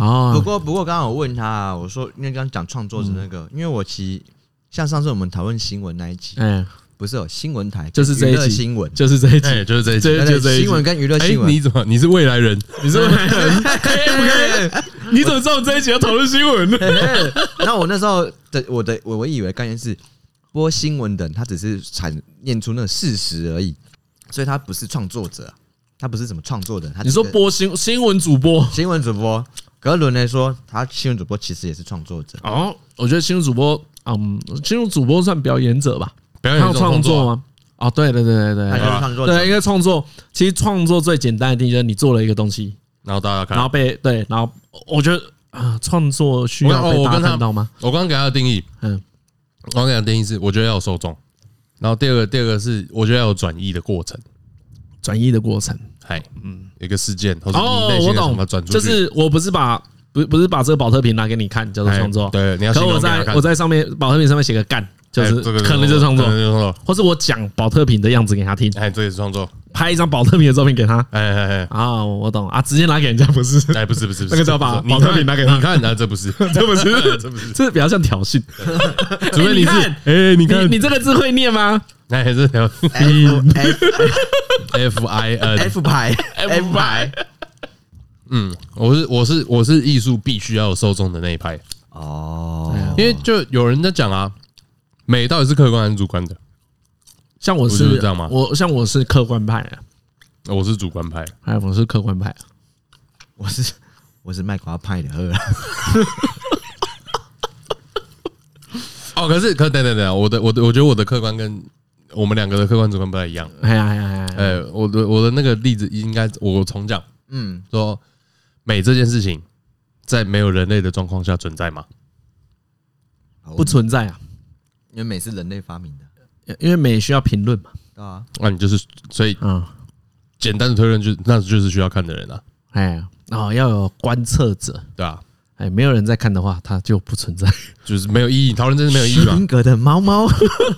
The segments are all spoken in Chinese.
啊。不过不过，刚刚我问他，我说因为刚刚讲创作者那个，因为我其实像上次我们讨论新闻那一集，嗯。不是有新闻台，就是这一集新闻，就是这一集，就是这一集，就是这一集新闻跟娱乐新闻。你怎么？你是未来人？你是未来人？可以不可以？你怎么知道这一集要讨论新闻？呢？那我那时候的我的我我以为概念是播新闻的，他只是产念出那个事实而已，所以他不是创作者，他不是怎么创作的。他你说播新新闻主播，新闻主播，格伦来说，他新闻主播其实也是创作者。哦，我觉得新闻主播，嗯，新闻主播算表演者吧。他有创作吗？哦，对对对对对，对，因为创作其实创作最简单的定义就是你做了一个东西，然后大家看，然后被对，然后我觉得啊，创作需要被大家看到吗？我刚刚给他的定义，嗯，我刚刚给他的定义是，我觉得要有受众，然后第二个第二个是，我觉得要有转移的过程，转移的过程，嗨，嗯，一个事件哦，我懂，就是我不是把不不是把这个保特瓶拿给你看叫做创作，对，你要，可我在我在上面保特瓶上面写个干。就是可能就是创作，或是我讲保特瓶的样子给他听，哎，这也是创作。拍一张保特瓶的照片给他，哎哎哎，啊，我懂。啊，直接拿给人家不是？哎，不是不是，那个叫把保特瓶拿给他，你看，那这不是，这不是，这不是，这比较像挑衅。除非你是，哎，你看，你这个字会念吗？哎，这条。F F I N F 牌 F 牌，嗯，我是我是我是艺术必须要有受众的那一派哦，因为就有人在讲啊。美到底是客观还是主观的？像我是这样吗？我像我是客观派啊，我是主观派，哎，我是客观派，我是我是卖瓜派的。哦，可是可等等等，我的我的我觉得我的客观跟我们两个的客观主观不太一样。哎呀哎呀哎，我的我的那个例子应该我重讲，嗯，说美这件事情在没有人类的状况下存在吗？不存在啊。因为美是人类发明的，因为美需要评论嘛，啊，那你就是所以，嗯，简单的推论就那就是需要看的人啊，哎，哦，要有观测者，对啊，哎，没有人在看的话，它就不存在，就是没有意义，讨论真是没有意义。斯宾格的猫猫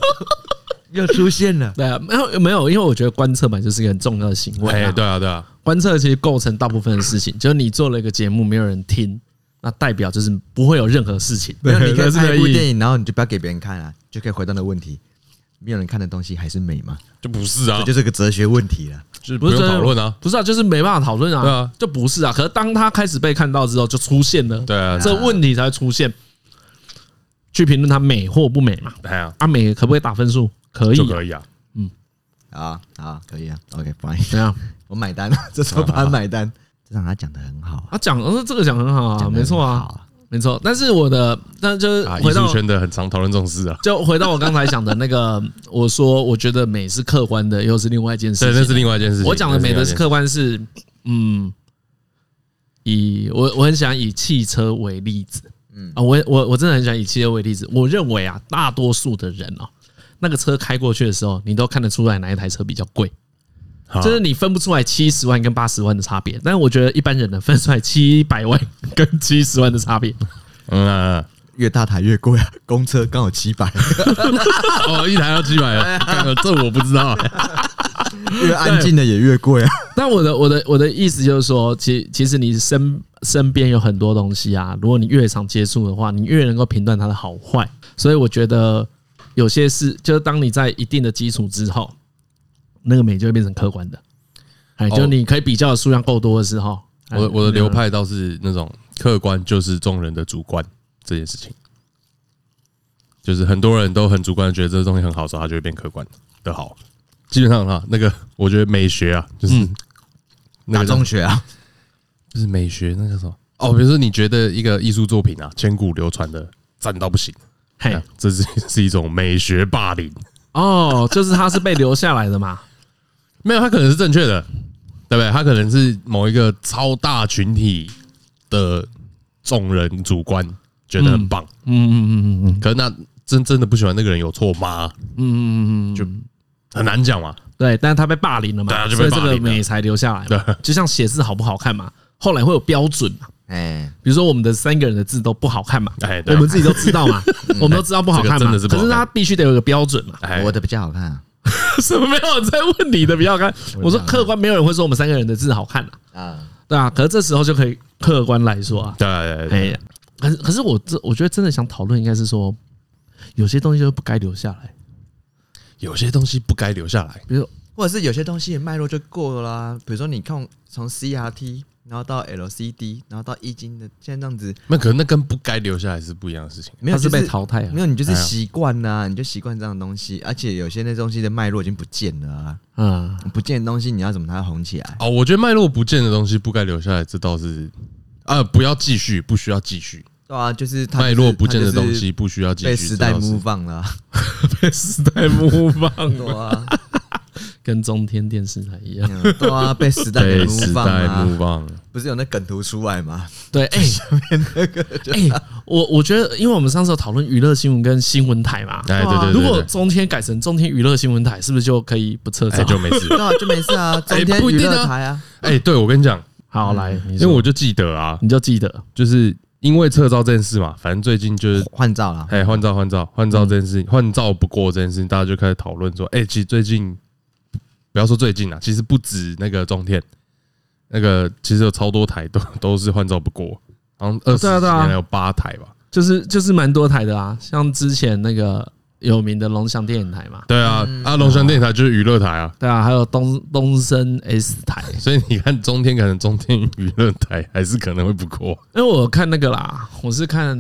又出现了，对啊，没有没有，因为我觉得观测嘛就是一个很重要的行为，哎，对啊对啊，观测其实构成大部分的事情，就是你做了一个节目，没有人听。那代表就是不会有任何事情。没有，你可以拍一部电影，然后你就不要给别人看啊，就可以回答那个问题：没有人看的东西还是美吗？就不是啊，这就是个哲学问题了，就是不用讨论啊，不是啊，就是没办法讨论啊，对啊，就不是啊。可是当他开始被看到之后，就出现了，对啊，这问题才会出现，去评论它美或不美嘛？对啊，啊美可不可以打分数？可以，可以啊，嗯，啊啊，可以啊，OK，fine，怎样？我买单，这时候帮他买单。让他讲的很好，他讲，呃，这个讲很好啊，没错啊，没错。但是我的，但就是艺术圈的很常讨论这种事啊。就回到我刚才讲的那个，我说我觉得美是客观的，又是另外一件事。对，那是另外一件事。我讲的美的是客观是，嗯，以我我很喜欢以汽车为例子，嗯啊，我我我真的很喜欢以汽车为例子。我认为啊，大多数的人哦，那个车开过去的时候，你都看得出来哪一台车比较贵。就是你分不出来七十万跟八十万的差别，但是我觉得一般人能分出来 七百万跟七十万的差别。嗯，越大台越贵啊，公车刚好七百，哦，一台要七百啊，这我不知道。越安静的也越贵啊。但我的我的我的意思就是说，其其实你身身边有很多东西啊，如果你越常接触的话，你越能够评断它的好坏。所以我觉得有些事，就是当你在一定的基础之后。那个美就会变成客观的，哎，就你可以比较的数量够多的时候，我我的流派倒是那种客观就是众人的主观这件事情，就是很多人都很主观的觉得这个东西很好的时候，它就会变客观的好。基本上哈，那个我觉得美学啊，就是哪种学啊，就是美学那个什么哦，比如说你觉得一个艺术作品啊，千古流传的赞到不行，嘿，这是 是一种美学霸凌哦，就是他是被留下来的嘛。没有，他可能是正确的，对不对？他可能是某一个超大群体的众人主观觉得很棒，嗯嗯嗯嗯嗯。可是那真真的不喜欢那个人有错吗？嗯嗯嗯嗯，就很难讲嘛。对，但是他被霸凌了嘛，所以这个美才留下来。对，就像写字好不好看嘛，后来会有标准嘛。哎，比如说我们的三个人的字都不好看嘛，哎，我们自己都知道嘛，我们都知道不好看嘛。可是他必须得有个标准嘛。我的比较好看啊。什么没有在问你的比较好看？我说客观，没有人会说我们三个人的字好看啊。对啊，可是这时候就可以客观来说啊，对对对，哎，可是可是我这我觉得真的想讨论应该是说，有些东西就不该留下来，有些东西不该留下来，比如或者是有些东西的脉络就过了啦。比如说你看从 CRT。然后到 LCD，然后到液晶的，现在这样子，那可能那跟不该留下来是不一样的事情。没有、就是被淘汰了，没有你就是习惯呐，你就习惯这样的东西。而且有些那东西的脉络已经不见了啊，嗯，不见的东西你要怎么它红起来？哦，我觉得脉络不见的东西不该留下来，这倒是啊，不要继续，不需要继续。对啊，就是脉络不见的东西不需要继续。被时代模仿了，被时代模仿了。跟中天电视台一样，对啊，被时代 给模仿啊！不是有那梗图出来吗？对，哎，下面那个，哎，我我觉得，因为我们上次有讨论娱乐新闻跟新闻台嘛，哎，对对对，如果中天改成中天娱乐新闻台，是不是就可以不撤照？就没事，对啊，就没事啊。中天娱乐台啊，哎，对我跟你讲，好来，因为我就记得啊，你就记得，就是因为撤照这件事嘛，反正最近就是换照了，哎，换照换照换照这件事，换照不过这件事情，大家就开始讨论说，哎，其实最近。不要说最近啊，其实不止那个中天，那个其实有超多台都 都是换照不过，好像二十几年有八台吧，就是就是蛮多台的啊，像之前那个有名的龙翔电影台嘛，对啊，啊龙翔电影台就是娱乐台啊，对啊，还有东东森 S 台，所以你看中天可能中天娱乐台 还是可能会不过，因为我看那个啦，我是看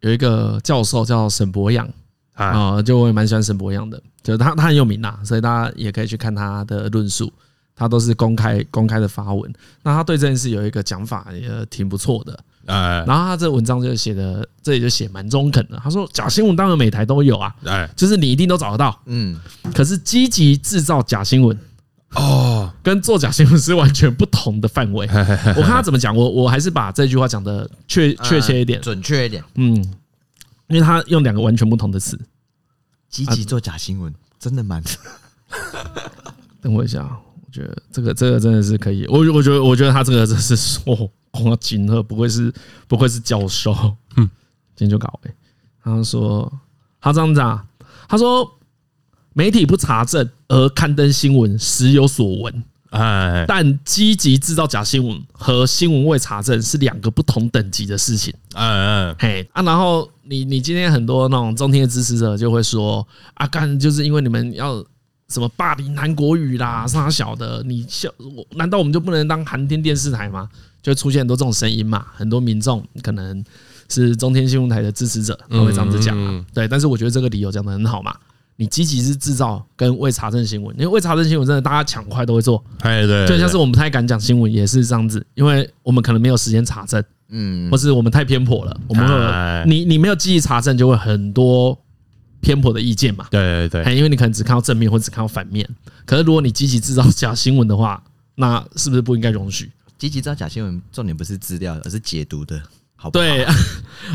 有一个教授叫沈博洋。啊，就我也蛮喜欢沈博洋的，就是他他很有名呐，所以大家也可以去看他的论述，他都是公开公开的发文。那他对这件事有一个讲法，也挺不错的。哎，然后他这文章就写的，这里就写蛮中肯的。他说，假新闻当然每台都有啊，哎，就是你一定都找得到，嗯。可是积极制造假新闻，哦，跟做假新闻是完全不同的范围。我看他怎么讲，我我还是把这句话讲的确确切一点，准确一点，嗯。因为他用两个完全不同的词，积极做假新闻，真的蛮。等我一下，我觉得这个这个真的是可以。我我觉得我觉得他这个真是说光金鹤不愧是不愧是教授，嗯，今天就搞哎。他说他这样子啊，他说媒体不查证而刊登新闻，时有所闻。哎，但积极制造假新闻和新闻未查证是两个不同等级的事情。嗯嗯，嘿啊，然后你你今天很多那种中天的支持者就会说啊，干就是因为你们要什么霸凌韩国语啦，啥小的，你笑我难道我们就不能当韩天电视台吗？就会出现很多这种声音嘛，很多民众可能是中天新闻台的支持者都会这样子讲啊。对，但是我觉得这个理由讲的很好嘛。你积极是制造跟未查证新闻，因为未查证新闻真的大家抢快都会做，对对，就像是我们不太敢讲新闻也是这样子，因为我们可能没有时间查证，嗯，或是我们太偏颇了，我们会你你没有积极查证，就会很多偏颇的意见嘛，对对对，因为你可能只看到正面或只看到反面，可是如果你积极制造假新闻的话，那是不是不应该容许？积极制造假新闻，重点不是资料，而是解读的，好不好？对 啊，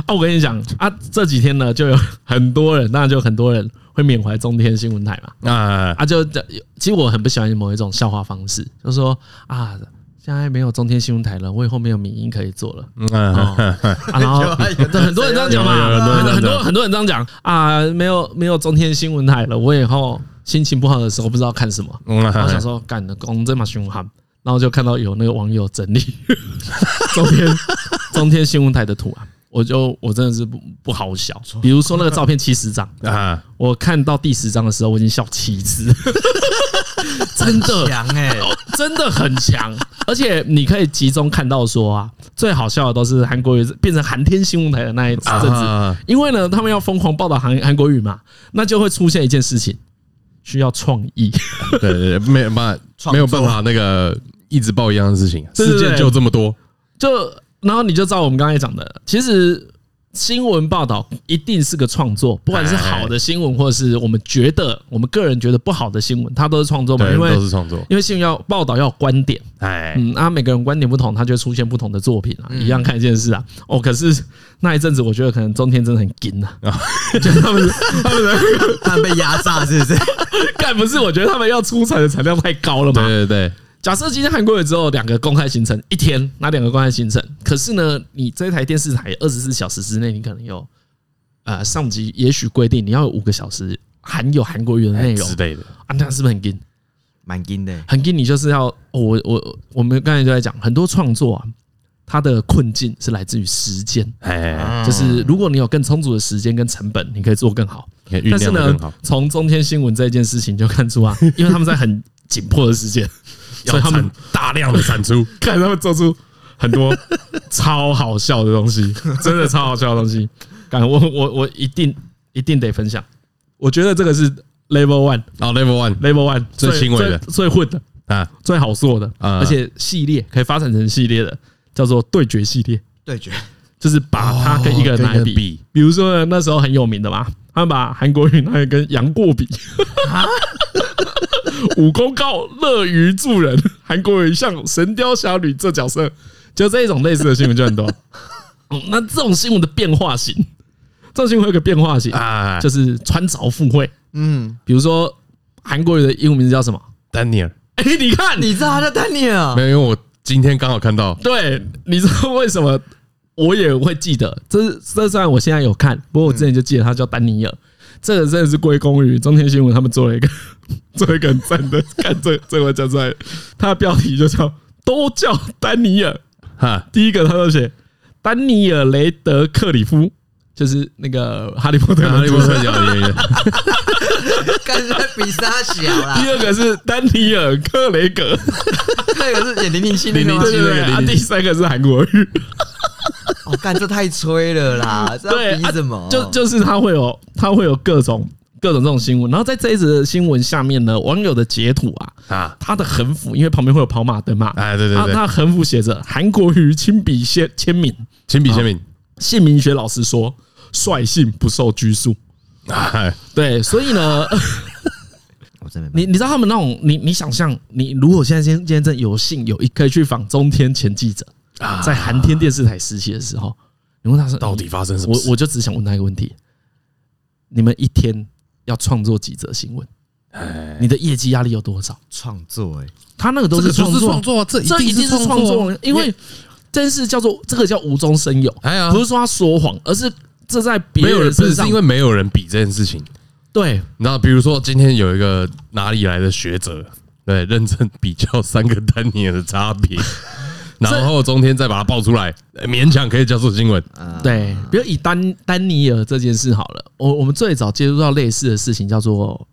我跟你讲啊，这几天呢，就有很多人，当然就很多人。会缅怀中天新闻台嘛？啊啊！就其实我很不喜欢某一种笑话方式，就是说啊，现在没有中天新闻台了，我以后没有民音可以做了。啊，然后很多人这样讲嘛，很多很多人这样讲啊，没有没有中天新闻台了，我以后心情不好的时候不知道看什么，我想说干的公这么凶悍，然后就看到有那个网友整理 中天中天新闻台的图案。我就我真的是不不好笑，比如说那个照片七十张 啊，我看到第十张的时候，我已经笑七次，真的。强哎，真的很强，而且你可以集中看到说啊，最好笑的都是韩国语变成韩天新闻台的那一阵子，因为呢，他们要疯狂报道韩韩国语嘛，那就会出现一件事情，需要创意，对对对，没有办法，没有办法那个一直报一样的事情，事件就这么多，就。然后你就照我们刚才讲的，其实新闻报道一定是个创作，不管是好的新闻，或者是我们觉得我们个人觉得不好的新闻，它都是创作嘛，因为都是创作，因为新闻要报道要有观点，哎，嗯，啊，每个人观点不同，它就会出现不同的作品啊，一样看一件事啊，哦，可是那一阵子我觉得可能中天真的很紧啊，就他们他们他们被压榨是不是？但不是，我觉得他们要出产的产量太高了嘛，对对对。假设今天韩国瑜之后两个公开行程一天，哪两个公开行程？可是呢，你这台电视台二十四小时之内，你可能有呃上级也许规定你要有五个小时含有韩国语的内容之类的啊，那是不是很紧？蛮硬的，很硬。你就是要我我我们刚才就在讲很多创作啊，它的困境是来自于时间。哎，就是如果你有更充足的时间跟成本，你可以做更好。但是呢，从中天新闻这件事情就看出啊，因为他们在很紧迫的时间，所以他们大量的产出，看他们做出很多超好笑的东西，真的超好笑的东西。感我我我一定一定得分享。我觉得这个是 Level One 啊，Level One，Level One 最轻微的、最混的啊，最好做的，而且系列可以发展成系列的，叫做对决系列。对决就是把他跟一个人拿来比，比如说那时候很有名的嘛，他们把韩国瑜拿来跟杨过比，武功高，乐于助人，韩国瑜像神雕侠侣这角色，就这一种类似的新闻就很多。那这种新闻的变化型。这种新闻有个变化型啊，就是穿凿附会。嗯，比如说韩国瑜的英文名字叫什么？丹尼尔。哎，你看，你知道他叫丹尼尔？没有，因为我今天刚好看到。对，你知道为什么我也会记得？这是这虽然我现在有看，不过我之前就记得他叫丹尼尔。这个真的是归功于 中天新闻，他们做了一个 做一个很赞的。看这这我讲出来，他的标题就叫都叫丹尼尔。哈，第一个他就写丹尼尔雷德克里夫。就是那个哈利波特，哈利波特小爷爷，感觉比他小啦。第二个是丹尼尔克雷格，那个是演零零七零零七那个。啊，第三个是韩国瑜。哦，干这太吹了啦！对，比什么？就就是他会有他会有各种各种这种新闻，然后在这一则的新闻下面呢，网友的截图啊啊，他的横幅，因为旁边会有跑马灯嘛，哎对对对，他横幅写着韩国瑜亲笔签签名，亲笔签名，谢明学老师说。率性不受拘束，哎对，所以呢，你你知道他们那种，你你想象，你如果现在今今天真有幸有一可以去访中天前记者，在寒天电视台实习的时候，你问他说到底发生什么？我我就只想问他一个问题：你们一天要创作几则新闻？你的业绩压力有多少？创作哎，他那个都是创作，创作，这这一定是创作，因为这件事叫做这个叫无中生有，不是说他说谎，而是。这在别人身上，是因为没有人比这件事情。对，那比如说今天有一个哪里来的学者，对，认真比较三个丹尼尔的差别，然后中天再把它爆出来，勉强可以叫做新闻。对，比如以丹丹尼尔这件事好了，我我们最早接触到类似的事情叫做。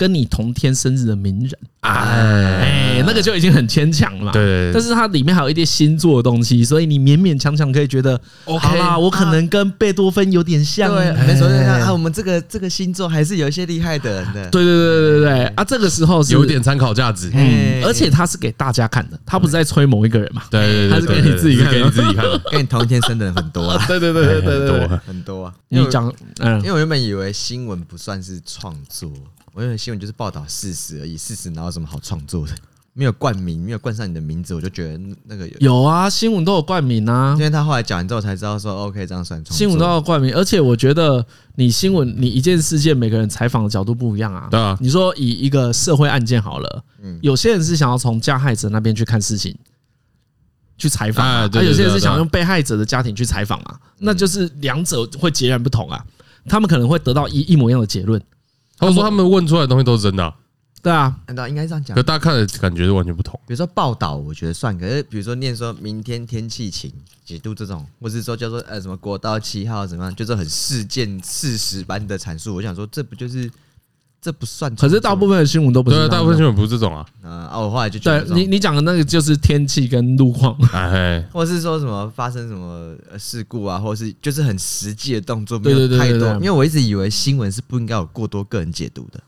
跟你同天生日的名人，哎，那个就已经很牵强了。对，但是它里面还有一些星座的东西，所以你勉勉强强可以觉得，OK 啦，我可能跟贝多芬有点像。对，没错，啊，我们这个这个星座还是有一些厉害的人的。对对对对对啊，这个时候是有点参考价值，嗯，而且他是给大家看的，他不是在吹某一个人嘛。对对对，他是给你自己看，给你自己看，跟你同一天生的人很多啊。对对对对对对，很多啊。你讲，嗯，因为我原本以为新闻不算是创作。我以为新闻就是报道事实而已，事实哪有什么好创作的？没有冠名，没有冠上你的名字，我就觉得那个有有啊，新闻都有冠名啊。因为他后来讲完之后才知道说，OK，这样算。新闻都要冠名，而且我觉得你新闻，你一件事件，每个人采访的角度不一样啊。对啊，你说以一个社会案件好了，嗯，有些人是想要从加害者那边去看事情，去采访啊，而有些人是想用被害者的家庭去采访啊，那就是两者会截然不同啊。他们可能会得到一一模一样的结论。他们说他们问出来的东西都是真的，啊，对啊，难道应该这样讲？可大家看的感觉是完全不同。比如说报道，我觉得算；可是比如说念说明天天气晴几度这种，或是说叫做呃什么国道七号怎么样，就是很事件事实般的阐述。我想说，这不就是这不算？可是大部分的新闻都不是，对，大部分新闻不是这种啊。啊，我后来就觉得，你你讲的那个就是天气跟路况，哎，或是说什么发生什么事故啊，或是就是很实际的动作，没有太多。因为我一直以为新闻是不应该有过多个人解读的。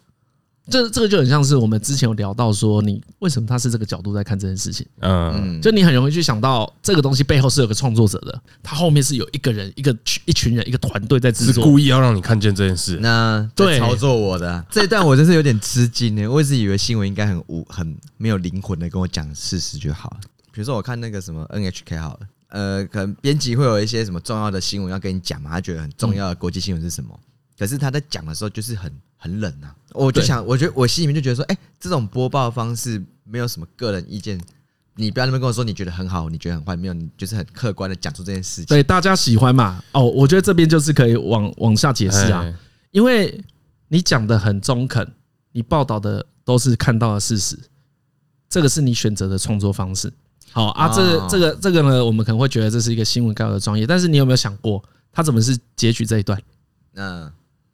这这个就很像是我们之前有聊到说，你为什么他是这个角度在看这件事情？嗯，就你很容易去想到这个东西背后是有个创作者的，他后面是有一个人、一个一群人、一个团队在制作，是故意要让你看见这件事。那对操作我的这一段，我真是有点吃惊呢。我一直以为新闻应该很无、很没有灵魂的跟我讲事实就好了。比如说我看那个什么 NHK 好了，呃，可能编辑会有一些什么重要的新闻要跟你讲嘛，他觉得很重要的国际新闻是什么？可是他在讲的时候就是很。很冷呐，我就想，我觉得我心里面就觉得说，哎，这种播报方式没有什么个人意见，你不要那边跟我说你觉得很好，你觉得很坏，没有，你就是很客观的讲出这件事情。对，大家喜欢嘛？哦，我觉得这边就是可以往往下解释啊，因为你讲的很中肯，你报道的都是看到的事实，这个是你选择的创作方式。好啊，这个这个这个呢，我们可能会觉得这是一个新闻稿的专业，但是你有没有想过，他怎么是截取这一段？嗯，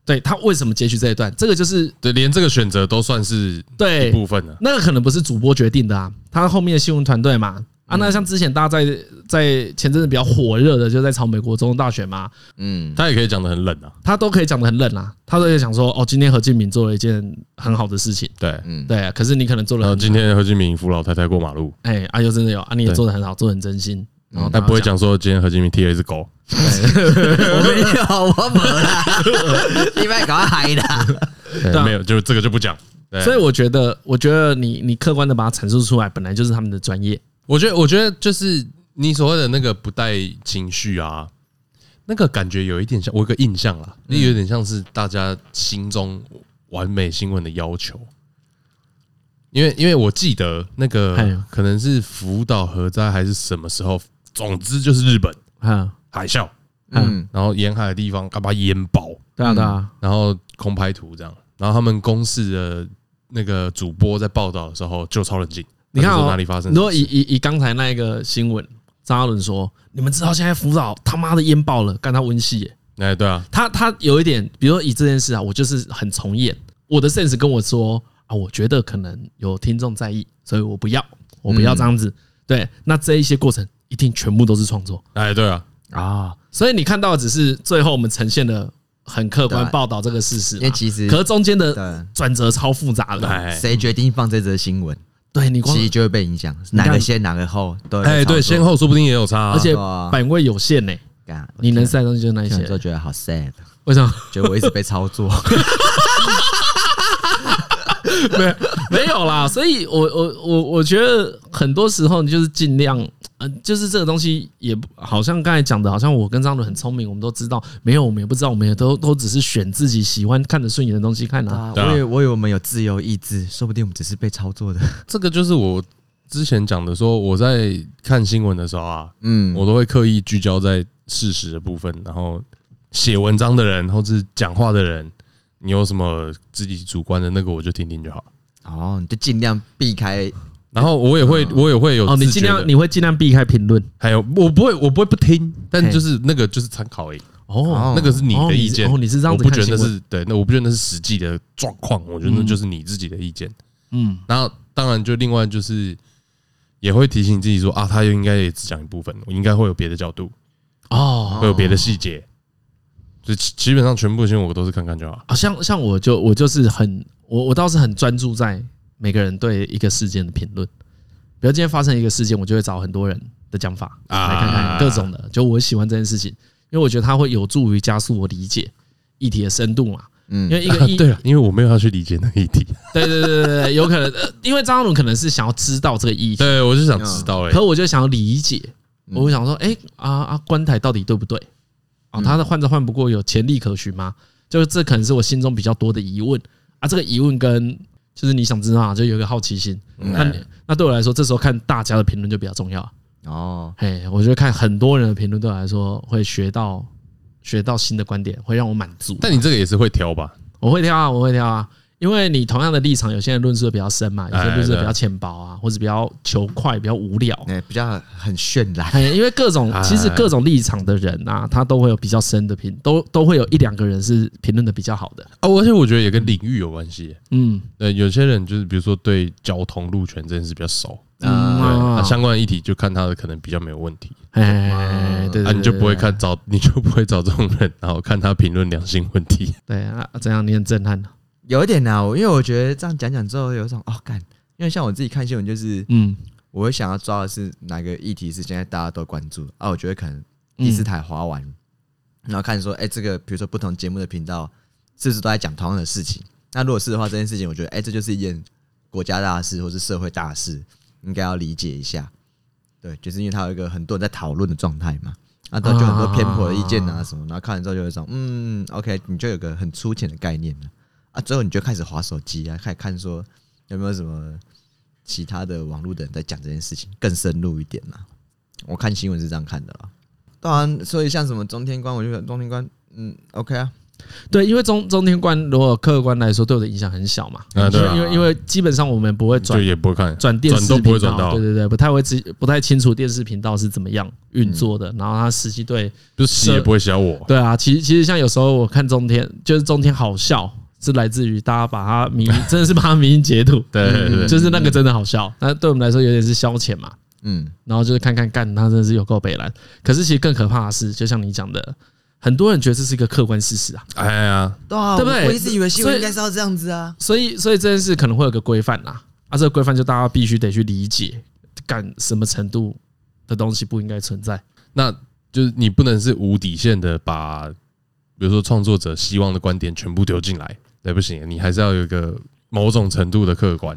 对他为什么截取这一段？这个就是对，连这个选择都算是对一部分的。那个可能不是主播决定的啊，他后面的新闻团队嘛。啊，那像之前大家在在前阵子比较火热的，就在炒美国总统大选嘛，嗯，他也可以讲的很冷啊，他都可以讲的很冷啊，他都可以讲说，哦，今天何敬明做了一件很好的事情，对，嗯，对啊，可是你可能做了，今天何敬明扶老太太过马路，哎，啊，又真的有啊，你也做的很好，做得很真心，然后他不会讲说今天何金明踢了一只狗，我没有，我没了，你们赶快嗨的，没有，就这个就不讲，所以我觉得，我觉得你你客观的把它阐述出来，本来就是他们的专业。我觉得，我觉得就是你所谓的那个不带情绪啊，那个感觉有一点像我有个印象啦，那有点像是大家心中完美新闻的要求。因为，因为我记得那个可能是福岛核灾还是什么时候，总之就是日本，海啸，嗯，然后沿海的地方，把它淹爆，对啊，对啊，然后空拍图这样，然后他们公视的那个主播在报道的时候就超冷静。你看哪里发生？如果以以以刚才那一个新闻，张嘉伦说：“你们知道现在福岛他妈的淹爆了，干他温系耶！”哎，对啊，他他有一点，比如说以这件事啊，我就是很从演，我的 sense 跟我说啊，我觉得可能有听众在意，所以我不要，我不要这样子。对，那这一些过程一定全部都是创作。哎，对啊，啊，所以你看到的只是最后我们呈现的很客观报道这个事实，因为其实可是中间的转折超复杂的，谁决定放这则新闻？对你，其实就会被影响，哪个先哪个后，对，哎，对，先后说不定也有差，而且版位有限呢。你能塞的东西就那些，就觉得好 sad。为什么？觉得我一直被操作。没没有啦，所以我我我我觉得很多时候你就是尽量，呃，就是这个东西也不好像刚才讲的，好像我跟张伦很聪明，我们都知道，没有我们也不知道，我们也都都只是选自己喜欢看得顺眼的东西看啊。我以为我以为我们有自由意志，说不定我们只是被操作的。这个就是我之前讲的，说我在看新闻的时候啊，嗯，我都会刻意聚焦在事实的部分，然后写文章的人或是讲话的人。你有什么自己主观的那个，我就听听就好。哦，你就尽量避开，然后我也会，我也会有。哦，你尽量，你会尽量避开评论。还有，我不会，我不会不听，但就是那个就是参考而已。哦，那个是你的意见。哦，你是这样子。我不觉得那是对，那我不觉得那是实际的状况。我觉得那就是你自己的意见。嗯，然后当然就另外就是也会提醒自己说啊，他又应该也只讲一部分，我应该会有别的角度。哦，会有别的细节。就基本上全部新闻我都是看看就好。啊，像像我就我就是很我我倒是很专注在每个人对一个事件的评论。比如今天发生一个事件，我就会找很多人的讲法来看看各种的。就我喜欢这件事情，因为我觉得它会有助于加速我理解议题的深度嘛。嗯，因为一个 议对啊，因为我没有要去理解那个议题。对对对对对，有可能，因为张嘉伦可能是想要知道这个议题，对，我就想知道哎，可我就想要理解，我会想说，哎啊啊，观台到底对不对？哦，他的换着换不过有潜力可循吗？就是这可能是我心中比较多的疑问啊。这个疑问跟就是你想知道，就有一个好奇心。那那对我来说，这时候看大家的评论就比较重要。哦，嘿，我觉得看很多人的评论对我来说会学到学到新的观点，会让我满足。但你这个也是会挑吧？我会挑啊，我会挑啊。因为你同样的立场，有些人论述的比较深嘛，有些论述的比较浅薄啊，或者比较求快、比较无聊，比较很渲染。因为各种其实各种立场的人啊，他都会有比较深的评，都都会有一两个人是评论的比较好的。哦，而且我觉得也跟领域有关系。嗯，对，有些人就是比如说对交通路权这件事比较熟，嗯，对，相关的议题就看他的可能比较没有问题。哎，对，那你就不会看找，你就不会找这种人，然后看他评论良心问题。对啊，这样你很震撼。有一点呐，因为我觉得这样讲讲之后，有一种哦干，因为像我自己看新闻，就是嗯，我会想要抓的是哪个议题是现在大家都关注啊。我觉得可能第四台划完，然后看说，哎，这个比如说不同节目的频道是不是都在讲同样的事情？那如果是的话，这件事情我觉得，哎，这就是一件国家大事或是社会大事，应该要理解一下。对，就是因为它有一个很多人在讨论的状态嘛，啊，都就很多偏颇的意见啊什么，然后看完之后就会说，嗯，OK，你就有个很粗浅的概念了。啊，最后你就开始滑手机啊，开始看说有没有什么其他的网络的人在讲这件事情更深入一点呢？我看新闻是这样看的啦。当然，所以像什么中天观，我觉得中天观，嗯，OK 啊，对，因为中中天观如果客观来说对我的影响很小嘛，啊对啊因为因为基本上我们不会转，就也不会看转电视转都不会频道，转到，对对对，不太会知不太清楚电视频道是怎么样运作的，然后他实际对，就是也不会洗到我。对啊，其实其实像有时候我看中天，就是中天好笑，是来自于大家把它迷，真的是把它迷因截图，对对对，就是那个真的好笑，那对我们来说有点是消遣嘛，嗯，然后就是看看干，他真的是有够北蓝，可是其实更可怕的是，就像你讲的。很多人觉得这是一个客观事实啊，哎呀，对啊，对不对？我一直以为新闻应该是要这样子啊，所以所以这件事可能会有个规范呐，啊，这个规范就大家必须得去理解，干什么程度的东西不应该存在，那就是你不能是无底线的把，比如说创作者希望的观点全部丢进来，那不行，你还是要有一个某种程度的客观。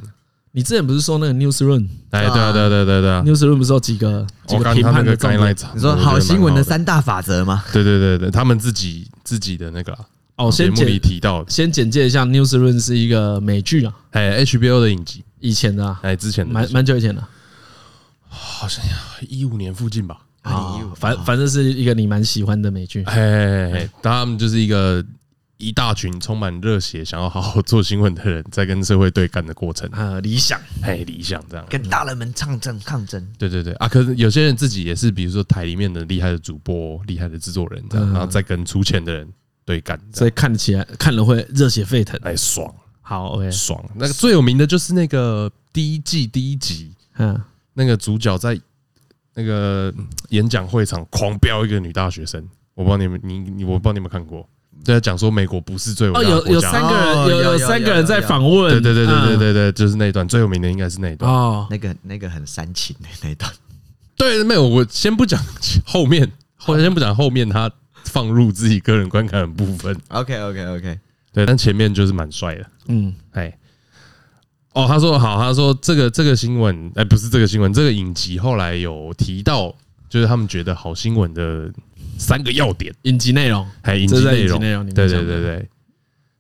你之前不是说那个 newsroom？哎，对啊，对对对对，newsroom 不是有几个几个评判的重点？你说好新闻的三大法则吗？对对对对，他们自己自己的那个哦，先节目里提到，先简介一下 newsroom 是一个美剧啊，哎，HBO 的影集，以前的，哎，之前的，蛮蛮久以前的，好像一五年附近吧，啊，反反正是一个你蛮喜欢的美剧，哎，他们就是一个。一大群充满热血、想要好好做新闻的人，在跟社会对干的过程。啊，理想，哎，理想这样，跟大人们抗争抗争。对对对。啊，可是有些人自己也是，比如说台里面的厉害的主播、厉害的制作人这样，然后再跟出钱的人对干，所以看起来看了会热血沸腾，哎，爽，好，OK，爽。那个最有名的就是那个第一季第一集，嗯，那个主角在那个演讲会场狂飙一个女大学生，我不知道你们你你我不知道你有没有看过。对，讲说美国不是最有哦，有有三个人，有有三个人在访问，对对对对对对对，就是那一段最有名的应该是那一段哦，那个那个很煽情的那一段。对，没有，我先不讲后面，后先不讲后面他放入自己个人观看的部分。OK OK OK，对，但前面就是蛮帅的。嗯，哎，哦，他说好，他说这个这个新闻，哎，不是这个新闻，这个影集后来有提到，就是他们觉得好新闻的。三个要点，影集内容，还影集内容，对对对对。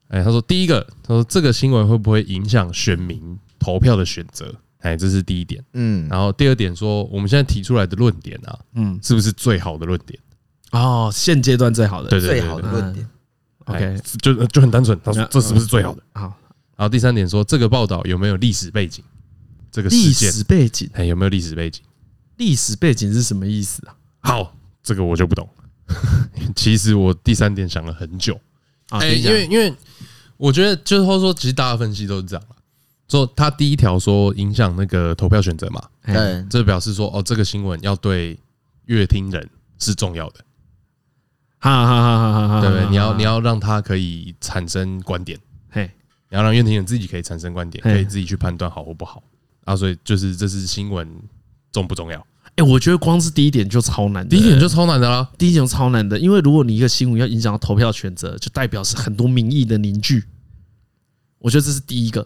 哎，他说第一个，他说这个新闻会不会影响选民投票的选择？哎，这是第一点。嗯，然后第二点说，我们现在提出来的论点啊，嗯，是不是最好的论点？哦，现阶段最好的，对对对，最好的论点。OK，就就很单纯。他说这是不是最好的？好。然后第三点说，这个报道有没有历史背景？这个历史背景，哎，有没有历史背景？历史背景是什么意思啊？好，这个我就不懂。其实我第三点想了很久，哎，因为因为我觉得就是说说，其实大家分析都是这样嘛。说他第一条说影响那个投票选择嘛，对，这表示说哦，这个新闻要对乐听人是重要的，哈哈哈哈哈，对不对？你要你要让他可以产生观点，嘿，你要让乐听人自己可以产生观点，可以自己去判断好或不好。啊。所以就是这是新闻重不重要？哎，我觉得光是第一点就超难，第一点就超难的啦。第一点就超难的，因为如果你一个新闻要影响到投票选择，就代表是很多民意的凝聚。我觉得这是第一个，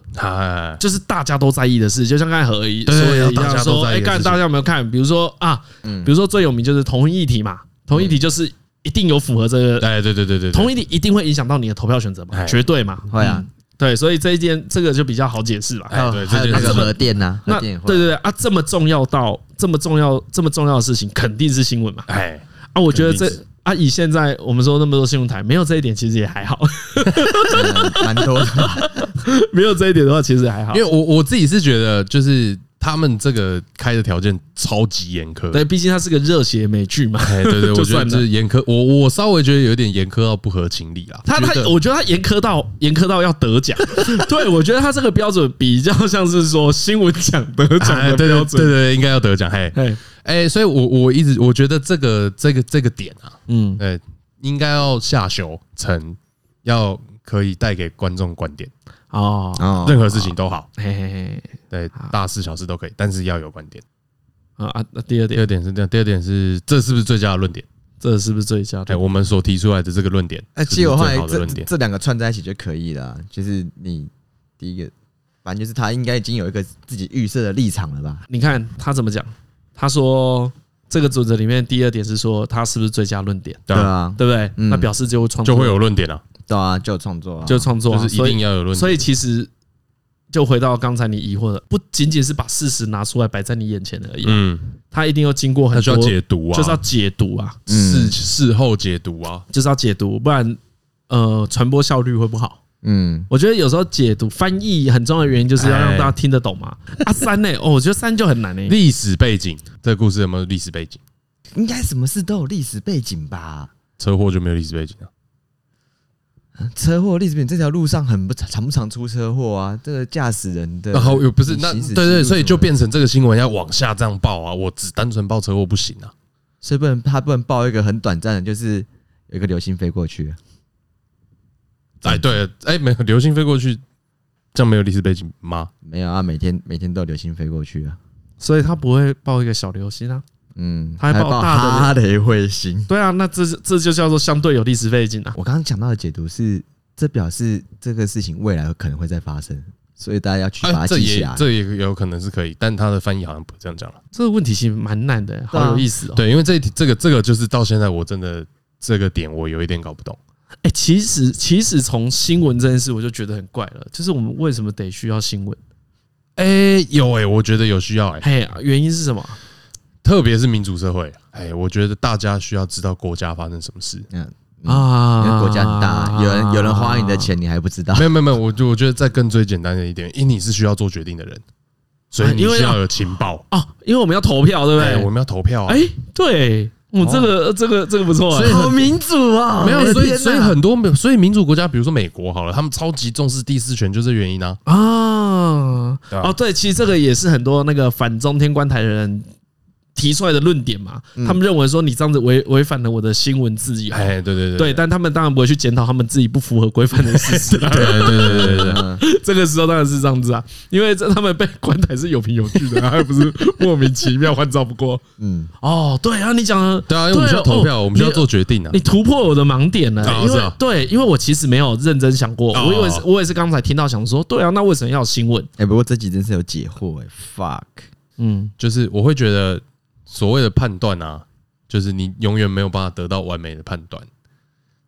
就是大家都在意的事。就像刚才何一说一样，说哎，看大家有没有看？比如说啊，比如说最有名就是同一议题嘛，同一议题就是一定有符合这个，哎，对对对对，同一议题一定会影响到你的投票选择嘛，绝对嘛，会啊。对，所以这一件这个就比较好解释了。哎，对还有那个核电呐，那对对对啊，这么重要到这么重要这么重要的事情，肯定是新闻嘛。哎啊，我觉得这啊，以现在我们说那么多新闻台，没有这一点其实也还好，蛮多的。没有这一点的话，其实也还好。因为我我自己是觉得就是。他们这个开的条件超级严苛，对，毕竟它是个热血美剧嘛。哎，对对，我觉得这严苛，我我稍微觉得有点严苛到不合情理啦。他他，我觉得他严苛到严苛到要得奖。对，我觉得他这个标准比较像是说新闻奖得奖的标准。对对，应该要得奖。嘿，哎，所以我我一直我觉得这个这个这个点啊，嗯，哎，应该要下修成要可以带给观众观点。哦，任何事情都好，嘿嘿嘿，对，大事小事都可以，但是要有观点。啊啊，那第二点，第二点是这样，第二点是这是不是最佳的论点？这是不是最佳？对，我们所提出来的这个论点，哎，其实我后来这这两个串在一起就可以了。就是你第一个，反正就是他应该已经有一个自己预设的立场了吧？你看他怎么讲？他说这个准则里面第二点是说他是不是最佳论点？对啊，对不对？那表示就会创就会有论点了。对啊，就创作，啊就创作，就是一定要有论点。所以其实就回到刚才你疑惑的，不仅仅是把事实拿出来摆在你眼前而已。嗯，他一定要经过很多解读啊，就是要解读啊，事事后解读啊，就是要解读，不然呃传播效率会不好。嗯，我觉得有时候解读翻译很重要的原因就是要让大家听得懂嘛。啊三呢？哦，我觉得三就很难呢。历史背景，这个故事有没有历史背景？应该什么事都有历史背景吧？车祸就没有历史背景啊？车祸历史背景，这条路上很不常不常出车祸啊？这个驾驶人的，然后又不是那对对，所以就变成这个新闻要往下这样报啊。我只单纯报车祸不行啊，所以不能他不能报一个很短暂的，就是有一个流星飞过去。哎，对，哎，没有流星飞过去，这样没有历史背景吗？没有啊，每天每天都有流星飞过去啊，所以他不会报一个小流星啊。嗯，他还报大的哈雷彗星。对啊，那这这就叫做相对有历史背景啊。我刚刚讲到的解读是，这表示这个事情未来可能会再发生，所以大家要去把它记起来。这也有可能是可以，但他的翻译好像不这样讲了。这个问题其实蛮难的，好有意思哦。对，因为这这个这个就是到现在我真的这个点我有一点搞不懂。哎，其实其实从新闻这件事我就觉得很怪了，就是我们为什么得需要新闻？哎，有哎，我觉得有需要哎。嘿，原因是什么？特别是民主社会，哎，我觉得大家需要知道国家发生什么事。嗯啊，因为国家很大，有人有人花你的钱，你还不知道？没有没有没有，我就我觉得再更最简单的一点，因为你是需要做决定的人，所以你需要有情报啊。因为我们要投票，对不对？我们要投票啊。哎，对，我这个这个这个不错，所以好民主啊。没有，所以所以很多没有，所以民主国家，比如说美国好了，他们超级重视第四权，就这原因呢。啊，哦，对，其实这个也是很多那个反中天官台的人。提出来的论点嘛，他们认为说你这样子违违反了我的新闻自由。哎，对对对，对，但他们当然不会去检讨他们自己不符合规范的事实。对对对对对，这个时候当然是这样子啊，因为这他们被关台是有凭有据的，而不是莫名其妙换照不过。嗯，哦，对啊，你讲的对啊，因为我们需要投票，我们需要做决定啊。你突破我的盲点了，因为对，因为我其实没有认真想过，我以为是，我也是刚才听到想说，对啊，那为什么要新闻？哎，不过这集真是有解惑哎，fuck，嗯，就是我会觉得。所谓的判断啊，就是你永远没有办法得到完美的判断，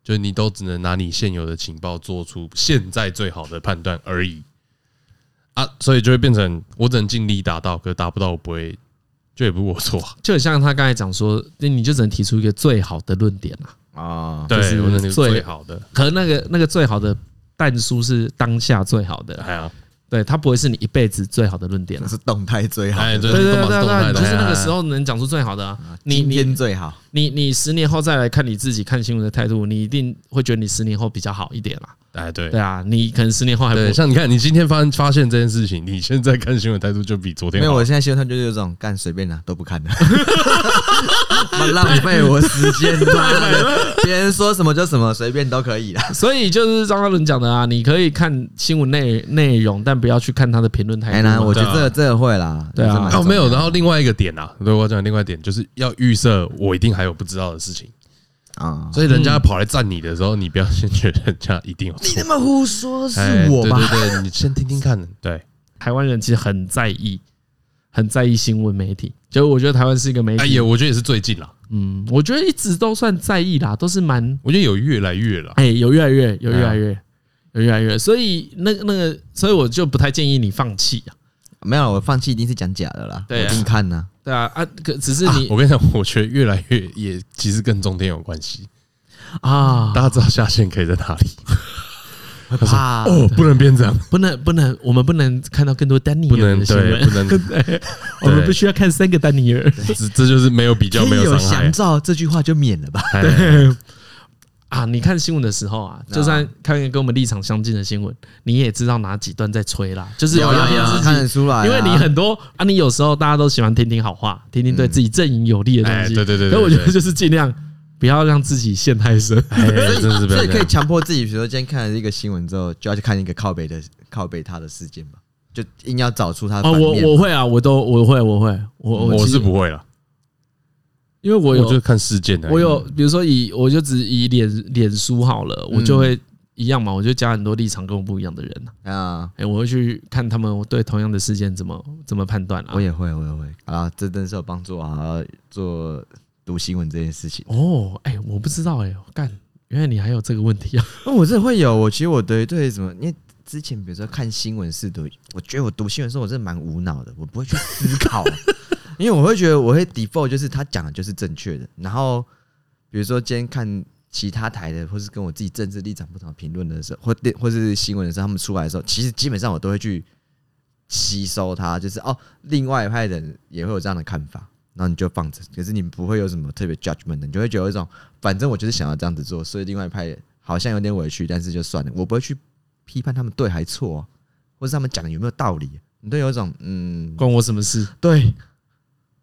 就是你都只能拿你现有的情报做出现在最好的判断而已。啊，所以就会变成我只能尽力达到，可是达不到我不会，就也不是我错，就很像他刚才讲说，那你就只能提出一个最好的论点啊，啊，对，我是最好的，可能那个那个最好的但书是当下最好的，哎呀。对，它不会是你一辈子最好的论点，是动态最好。对对对对对，就是那个时候能讲出最好的啊。你你最好，你你十年后再来看你自己看新闻的态度，你一定会觉得你十年后比较好一点啦。哎，对对啊，你可能十年后还不像你看，你今天发发现这件事情，你现在看新闻态度就比昨天好。没有，我现在新闻态度就是这种，干随便的都不看的，浪费我时间。别人说什么就什么，随便都可以啦。所以就是张嘉伦讲的啊，你可以看新闻内内容，但不要去看他的评论态度。我觉得这个这个会啦，对啊。哦，没有，然后另外一个点啊，对我讲另外一点，就是要预设我一定还有不知道的事情。啊，所以人家跑来赞你的时候，你不要先觉得人家一定有错。你那么胡说是我吗？对对对，你先听听看。对，台湾人其实很在意，很在意新闻媒体。就我觉得台湾是一个媒体，哎呀，我觉得也是最近啦。嗯，我觉得一直都算在意啦，都是蛮。我觉得有越来越了，哎，有越来越，有越来越，有越来越。所以那个那个，所以我就不太建议你放弃啊。没有，我放弃一定是讲假的啦。对，我一定看呢。对啊啊！可只是你，我跟你讲，我觉得越来越也其实跟中天有关系啊。大家知道下线可以在哪里？怕哦，不能变这样，不能不能，我们不能看到更多丹尼尔的新闻，不能 对，我们必须要看三个丹尼尔。这这就是没有比较，没有伤害。想照这句话就免了吧。对。啊，你看新闻的时候啊，就算看一个跟我们立场相近的新闻，你也知道哪几段在吹啦，就是有有看得出来，因为你很多啊，你有时候大家都喜欢听听好话，听听对自己阵营有利的东西，对对对。所以我觉得就是尽量不要让自己陷太深，所以可以强迫自己，比如说今天看了一个新闻之后，就要去看一个靠北的靠北他的事件吧，就硬要找出他。哦，我我会啊，我都我会我会。我我是不会了。因为我有，我就看事件的。我有，比如说以，我就只以脸脸书好了，我就会一样嘛，我就加很多立场跟我不一样的人啊。哎，我会去看他们对同样的事件怎么怎么判断啊。我也会，我也会啊，这真是有帮助啊，做读新闻这件事情。哦，哎，我不知道哎，干，原来你还有这个问题啊？那 我这会有，我其实我对对什么，因为之前比如说看新闻是读，我觉得我读新闻的时候我真的蛮无脑的，我不会去思考。因为我会觉得我会 default 就是他讲的就是正确的，然后比如说今天看其他台的，或是跟我自己政治立场不同评论的时候，或电或是新闻的时候，他们出来的时候，其实基本上我都会去吸收他，就是哦，另外一派人也会有这样的看法，然后你就放着，可是你不会有什么特别 judgment 的，你就会觉得有一种，反正我就是想要这样子做，所以另外一派好像有点委屈，但是就算了，我不会去批判他们对还错，或是他们讲的有没有道理，你都有一种嗯，关我什么事？对。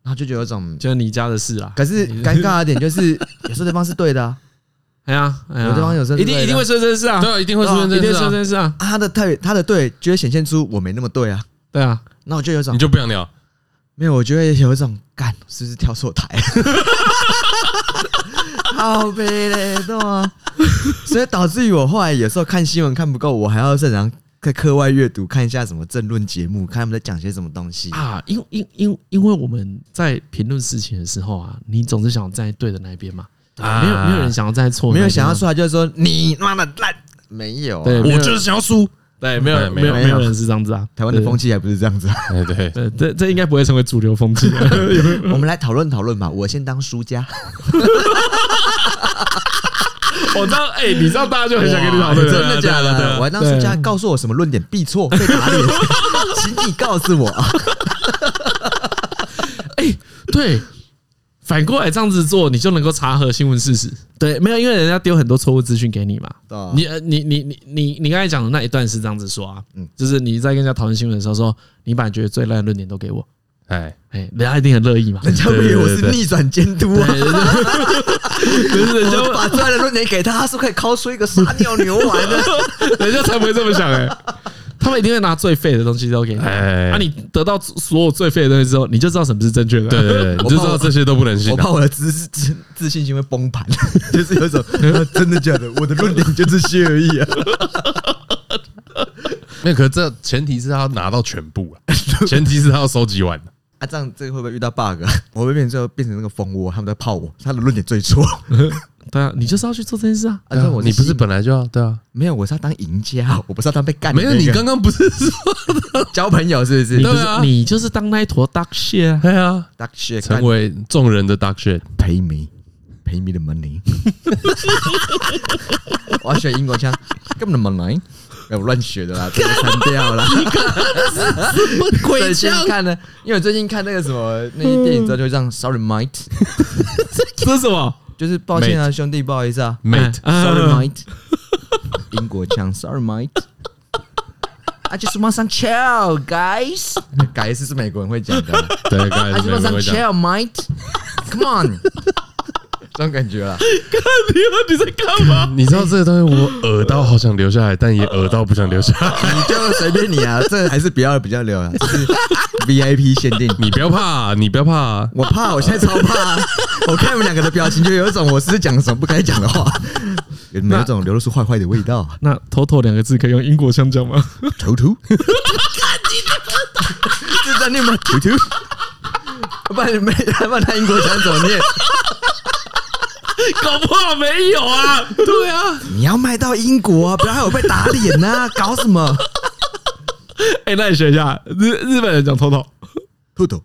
然后就觉得有种就是你家的事啊，可是 尴尬的点就是，有时候对方是对的啊，哎呀，有对方有时候一定一定会说这事啊，对啊，一定会说这这事啊，他的对他的对就会显现出我没那么对啊，对啊，那我就有种你就不想聊，没有，我觉得有一种干是不是跳错台，好悲嘞，对吗，所以导致于我后来有时候看新闻看不够，我还要正常。在课外阅读，看一下什么政论节目，看他们在讲些什么东西啊？因因因因为我们在评论事情的时候啊，你总是想站在对的那一边嘛。啊，没有没有人想要站在错，没有想要出来就是说你妈的烂，没有，对我就是想要输。对，没有没有没有人是这样子啊。台湾的风气还不是这样子啊。对对 对，这这应该不会成为主流风气。我们来讨论讨论吧。我先当输家。我知道，哎，你知道大家就很想跟你讨论，真的假的？我还当输家，告诉我什么论点必错被打脸，请你告诉我。哎，对，反过来这样子做，你就能够查核新闻事实。对，没有，因为人家丢很多错误资讯给你嘛。你你你你你你刚才讲的那一段是这样子说啊，嗯，就是你在跟人家讨论新闻的时候说，你把你觉得最烂的论点都给我。哎。哎，人家一定很乐意嘛，人家以为我是逆转监督啊，可是人家把最烂的论点给他，他是可以拷出一个撒尿牛丸的，人家才不会这么想哎，他们一定会拿最废的东西都给你，啊，你得到所有最废的东西之后，你就知道什么是正确的，对对对，你就知道这些都不能信，我怕我的自自自信心会崩盘，就是有一种真的假的，我的论点就这些而已啊。那可这前提是他要拿到全部啊，前提是他要收集完。啊，这样这个会不会遇到 bug？我会变最后变成那个蜂窝，他们在泡我，他的论点最错。对啊，你就是要去做这件事啊！啊，我你不是本来就要对啊？没有，我是要当赢家，我不是要当被干。没有，你刚刚不是说交朋友是不是？你不是你就是当那一坨 duck shit 啊！对啊，duck shit，成为众人的 duck shit，pay me，pay me the money。我要学英国腔，根本的 money。有乱学的啦，这个删掉了。最近看呢，因为我最近看那个什么那些电影之后，就会这样。Sorry, mate。这是什么？就是抱歉啊，兄弟，不好意思啊，mate。Sorry, mate。英国腔，Sorry, mate。I just want some chill, guys。guys 是美国人会讲的，对，guys。I just want some chill, mate。Come on。这种感觉啦，看你了，你在干嘛？你知道这个东西，我耳到好想留下来，但也耳到不想留下来。你就随便你啊，这还是不要比较留啊，这是 VIP 限定。你不要怕，你不要怕，我怕，我现在超怕。我看你们两个的表情，就有一种我是讲什么不该讲的话，有没有一种流露出坏坏的味道？那“头头”两个字可以用英国腔讲吗？头头，是在念吗？头头，不然没，不然他英国腔怎么念？搞不好没有啊！对啊，你要卖到英国啊，不要害我被打脸呐！搞什么？哎，那你学一下日日本人讲头头，头头，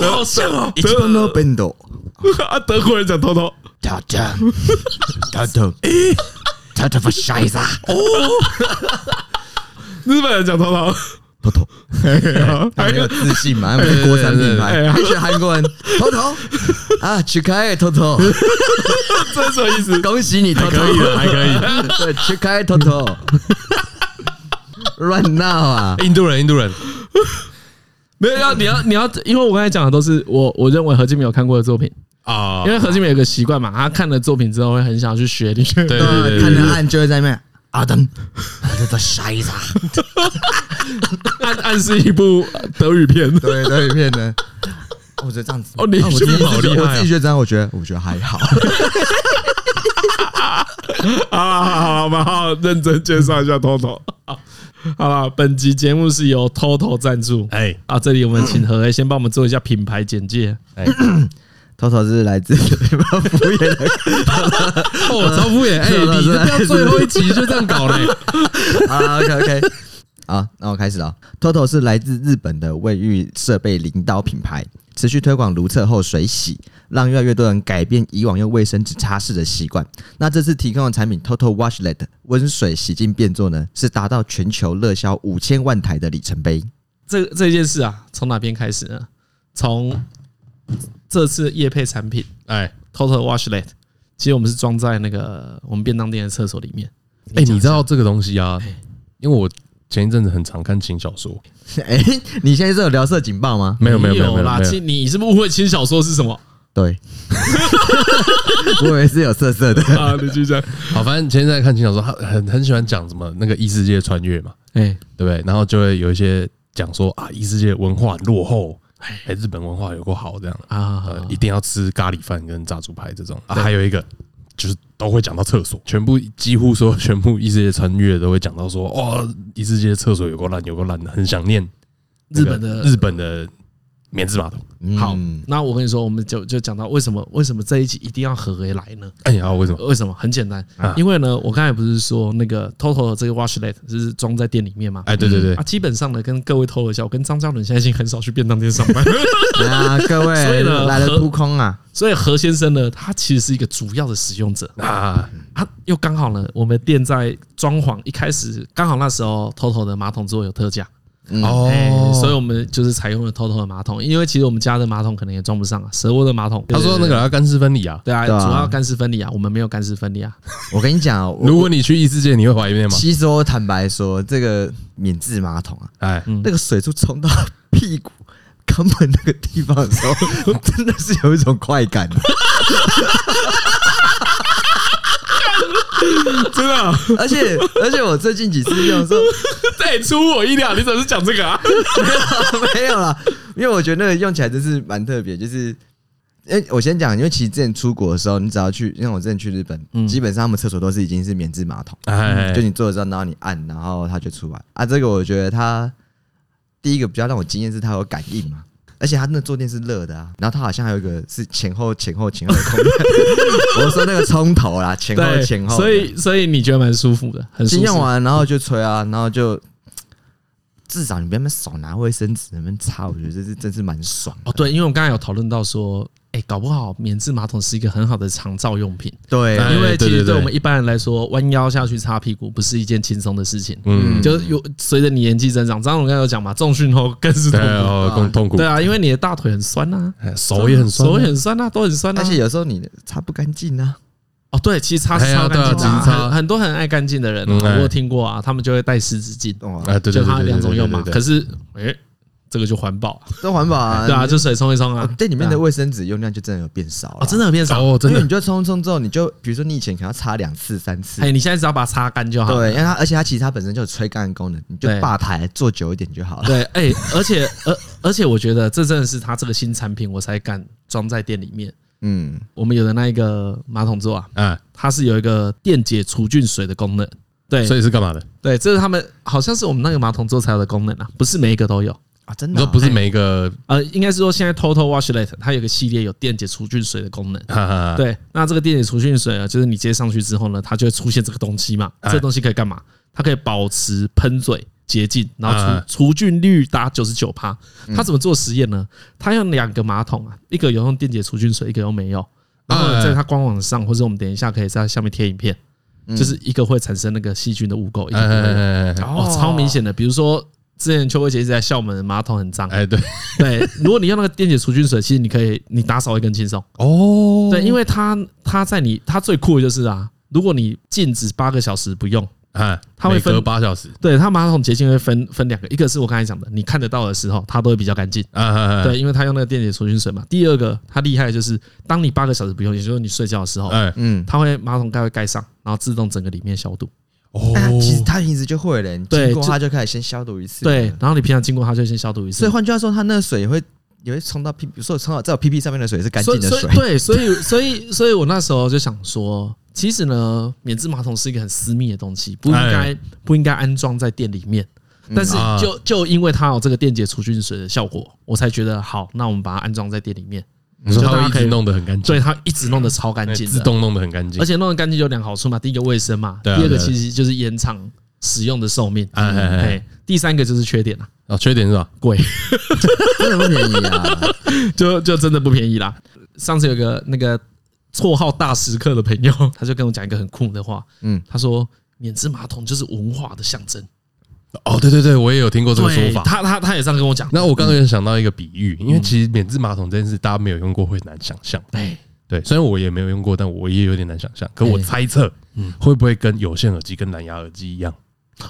好像哦，德国人变多啊，德国人讲头头，头头，头头，诶，头头发晒啥？哦，日本人讲头头。头头，他没有自信嘛？他是国产品牌，还学韩国人头头啊，去 开头头，这是什么意思？恭喜你，头头可以了，还可以。对，去开头头，乱闹啊！印度人，印度人，没有要你要你要，因为我刚才讲的都是我我认为何敬明有看过的作品啊。因为何敬明有个习惯嘛，他看了作品之后会很想要去学。对对对，看了案就会在那边。阿登，这个筛子，暗暗示一部德语片，对德语片呢？我觉得这样子，哦，你觉得好厉害？我自己觉得这样，我觉得我觉得还好。好好好，我们好好认真介绍一下 Toto。好了，本集节目是由 Toto 赞助。哎，啊，这里我们请何 A 先帮我们做一下品牌简介。哎。头头是来自什么敷衍的？哦，超敷衍！哎，你 不要最后一集就这样搞嘞！啊，OK OK，好，那我开始了。头头是来自日本的卫浴设备领导品牌，持续推广如厕后水洗、让越来越多人改变以往用卫生纸擦拭的习惯。那这次提供的产品 Total Washlet 温水洗净变作呢，是达到全球热销五千万台的里程碑。这这件事啊，从哪边开始呢？从这次夜配产品，哎，Total Washlet，其实我们是装在那个我们便当店的厕所里面。哎，你知道这个东西啊？因为我前一阵子很常看轻小说。哎，你现在是有聊色警报吗？没有没有没有啦，你是不是误会轻小说是什么？对，我以为是有色色的 啊。你继续讲。好，反正前一阵在看轻小说，他很很喜欢讲什么那个异世界穿越嘛，哎，对不对？然后就会有一些讲说啊，异世界文化落后。哎，日本文化有够好这样啊！一定要吃咖喱饭跟炸猪排这种啊。还有一个就是都会讲到厕所，全部几乎说 全部异世界穿越都会讲到说，哦，异世界厕所有够烂，有够烂的，很想念日本的日本的。免治马桶。好，那我跟你说，我们就就讲到为什么为什么这一集一定要合回来呢？哎呀，为什么？为什么？很简单，因为呢，我刚才不是说那个 Total 的这个 Washlet 是装在店里面嘛？哎，对对对，啊，基本上呢，跟各位透露一下，我跟张嘉伦现在已经很少去便当店上班啊，各位，所以呢，来了扑空啊，所以何先生呢，他其实是一个主要的使用者啊，他又刚好呢，我们店在装潢一开始，刚好那时候 Total 的马桶座有特价。哦，所以我们就是采用了 TOTO 的马桶，因为其实我们家的马桶可能也装不上啊，蛇窝的马桶。他说那个要干湿分离啊，对啊，主要干湿分离啊，我们没有干湿分离啊。我跟你讲，如果你去异世界，你会怀疑吗？其实我坦白说，这个免治马桶啊，哎，那个水柱冲到屁股肛门那个地方的时候，真的是有一种快感。真的，而且而且我最近几次用的时候，再出乎意料，你怎么是讲这个啊？没有啦，因为我觉得那个用起来真是蛮特别。就是，哎，我先讲，因为其实之前出国的时候，你只要去，因为我之前去日本，基本上他们厕所都是已经是免治马桶，就你坐着然后你按，然后它就出来。啊，这个我觉得它第一个比较让我惊艳是它有感应嘛。而且它那坐垫是热的啊，然后它好像还有一个是前后前后前后的空间。我说那个冲头啦，前后前后，所以所以你觉得蛮舒服的，很舒服。用完然后就吹啊，然后就至少你别那么手拿卫生纸那边擦，我觉得这是真是蛮爽哦。对，因为我刚才有讨论到说。哎，搞不好免治马桶是一个很好的长照用品。对，因为其实对我们一般人来说，弯腰下去擦屁股不是一件轻松的事情。嗯，就是有随着你年纪增长，张总刚才有讲嘛，重训后更是痛苦，更痛苦。对啊，因为你的大腿很酸呐，手也很酸，手也很酸呐，都很酸呐。而且有时候你擦不干净呢。哦，对，其实擦是擦干净的，很很多很爱干净的人，我有听过啊，他们就会带湿纸巾。哎，对对对，就它两种用嘛。可是，哎。这个就环保，都环保啊，对啊，就水冲一冲啊，店里面的卫生纸用量就真的有变少了，真的有变少哦，真的。因为你就冲一冲之后，你就比如说你以前可能要擦两次、三次，哎，你现在只要把它擦干就好。对，因为它而且它其实它本身就有吹干的功能，你就吧台坐久一点就好了。对，哎，而且而而且我觉得这真的是它这个新产品，我才敢装在店里面。嗯，我们有的那一个马桶座啊，嗯，它是有一个电解除菌水的功能。对，所以是干嘛的？对，这是他们好像是我们那个马桶座才有的功能啊，不是每一个都有。啊，真的？你说不是每一个？呃，应该是说现在 Total Washlet 它有个系列有电解除菌水的功能。对，那这个电解除菌水啊，就是你接上去之后呢，它就会出现这个东西嘛。这个东西可以干嘛？它可以保持喷嘴洁净，然后除除菌率达九十九趴。它怎么做实验呢？它用两个马桶啊，一个有用电解除菌水，一个又没有。然后在它官网上，或者我们等一下可以在下面贴影片，就是一个会产生那个细菌的污垢，一个哦，超明显的，比如说。之前秋慧姐一直在笑我们马桶很脏，哎，对对，如果你用那个电解除菌水，其实你可以你打扫会更轻松哦。对，因为它它在你它最酷的就是啊，如果你静止八个小时不用，哎，它会分八小时。对，它马桶洁净会分分两个，一个是我刚才讲的，你看得到的时候，它都会比较干净。啊，对，因为它用那个电解除菌水嘛。第二个，它厉害的就是，当你八个小时不用，也就是你睡觉的时候，哎，嗯，它会马桶盖会盖上，然后自动整个里面消毒。哦，其实他平时就会了，你经过他就开始先消毒一次。对，然后你平常经过他就先消毒一次。所以换句话说，他那个水也会也会冲到屁，比如说冲到在我屁屁上面的水是干净的水。对，所以所以所以我那时候就想说，其实呢，免治马桶是一个很私密的东西，不应该不应该安装在店里面。但是就就因为它有这个电解除菌水的效果，我才觉得好，那我们把它安装在店里面。你说它一直弄得很干净，对，它一直弄得超干净，自动弄得很干净，而且弄得干净有两个好处嘛，第一个卫生嘛，第二个其实就是延长使用的寿命，哎第三个就是缺点了，哦，缺点是吧？贵，真的不便宜啊，就就真的不便宜啦。上次有个那个绰号大食客的朋友，他就跟我讲一个很酷的话，嗯，他说免治马桶就是文化的象征。哦，对对对，我也有听过这个说法。他他他也这样跟我讲。那我刚刚有想到一个比喻，因为其实免治马桶这件事，大家没有用过会难想象。对对，虽然我也没有用过，但我也有点难想象。可我猜测，嗯，会不会跟有线耳机跟蓝牙耳机一样？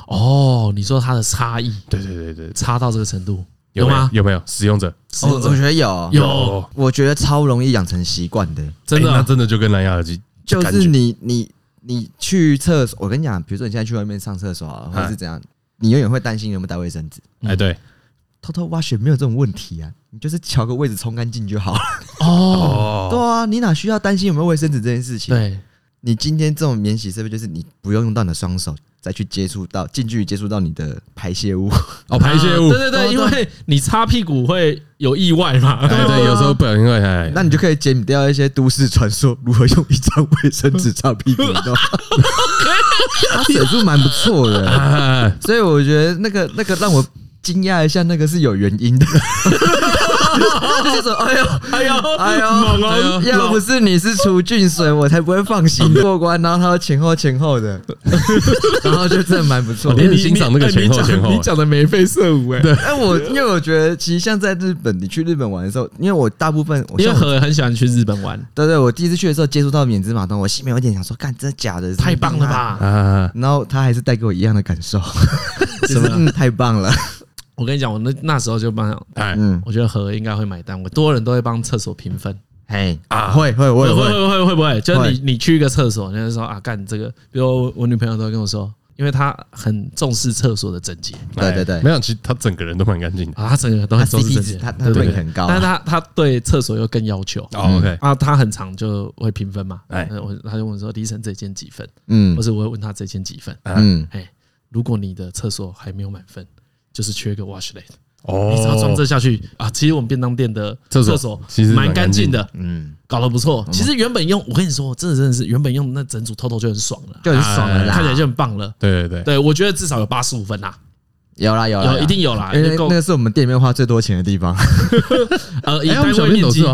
哦，你说它的差异？对对对对，差到这个程度有吗？有没有使用者？我我觉得有有，我觉得超容易养成习惯的。真的，那真的就跟蓝牙耳机，就是你你你去厕所，我跟你讲，比如说你现在去外面上厕所啊，或者是怎样。你永远会担心有没有带卫生纸？哎，对，偷偷挖雪没有这种问题啊，你就是瞧个位置冲干净就好了。哦，对啊，你哪需要担心有没有卫生纸这件事情？对，你今天这种免洗设备，就是你不用用到你的双手再去接触到近距离接触到你的排泄物。哦，排泄物，对对对，因为你擦屁股会有意外嘛。对对，有时候不小心会。哎，那你就可以减掉一些都市传说，如何用一张卫生纸擦屁股。它水柱蛮不错的，所以我觉得那个那个让我惊讶一下，那个是有原因的。就说哎呦哎呦哎呦，要不是你是除菌水，我才不会放心过关。然后它前后前后的，然后就真的蛮不错。你很欣赏那个前后前后，你讲的眉飞色舞哎。对，哎我因为我觉得其实像在日本，你去日本玩的时候，因为我大部分因为很很喜欢去日本玩。对对，我第一次去的时候接触到免治马桶，我心里有点想说，干真的假的？太棒了吧！然后他还是带给我一样的感受，什么？太棒了。我跟你讲，我那那时候就帮，哎，嗯，我觉得和应该会买单，我多人都会帮厕所评分，嘿。啊，会会会会会会。会不会？就是你你去一个厕所，人家说啊，干这个，比如我女朋友都会跟我说，因为她很重视厕所的整洁，对对对，没有，其实她整个人都蛮干净的。啊，她整个人都很重视整洁，她她对很高，但是她她对厕所又更要求，OK。啊，她很常就会评分嘛，哎，我她就问说，李晨这间几分？嗯，或者我会问她这间几分？嗯，哎，如果你的厕所还没有满分，就是缺个 washlet。哦，你只要装这下去啊！其实我们便当店的厕所其实蛮干净的，嗯，搞得不错。其实原本用，我跟你说，真的真的是原本用那整组 TOTO 就很爽了，就很爽了，看起来就很棒了。对对对，对我觉得至少有八十五分呐，有啦有啦，有一定有啦，因为那个是我们店里面花最多钱的地方。呃，以单位面积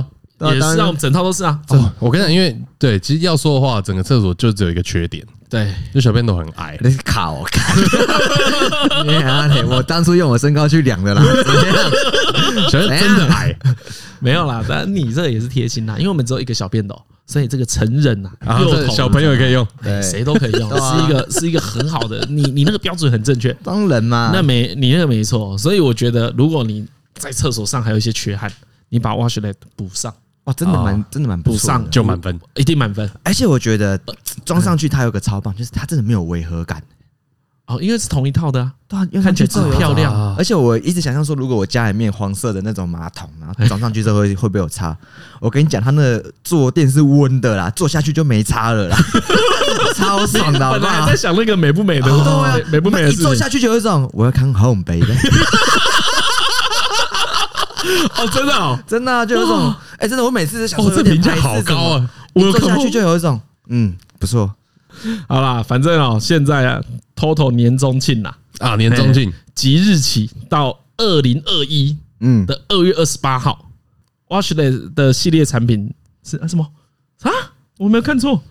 也是啊，我们整套都是啊。我跟你讲，因为对，其实要说的话，整个厕所就只有一个缺点。对，就小便斗很矮，那是卡我看。我当初用我身高去量的啦 小便真的矮，没有啦。但你这也是贴心啦，因为我们只有一个小便斗，所以这个成人呐，小朋友也可以用，对，谁都可以用，是一个是一个很好的。你你那个标准很正确，当然嘛，那没你那个没错。所以我觉得，如果你在厕所上还有一些缺憾，你把 washlet 补上。哇，真的蛮，真的蛮不错，上就满分，一定满分。而且我觉得装上去它有个超棒，就是它真的没有违和感。哦，因为是同一套的啊，对啊，看起来很漂亮。而且我一直想象说，如果我家里面黄色的那种马桶，然后装上去之后会会不会有差？我跟你讲，它那个坐垫是温的啦，坐下去就没差了啦，超爽的。本来还在想那个美不美的，对，美不美的，一坐下去就有一种我要看好红杯的。哦，真的哦，真的就有一种，哎，真的，我每次都想说，这评价好高啊！我坐下去就有一种，嗯，不错。好啦，反正哦，现在啊，Total 年中庆呐，啊，年中庆。即日起到二零二一，嗯。的二月二十八号，Washlet 的系列产品是啊什么？啊？我没有看错，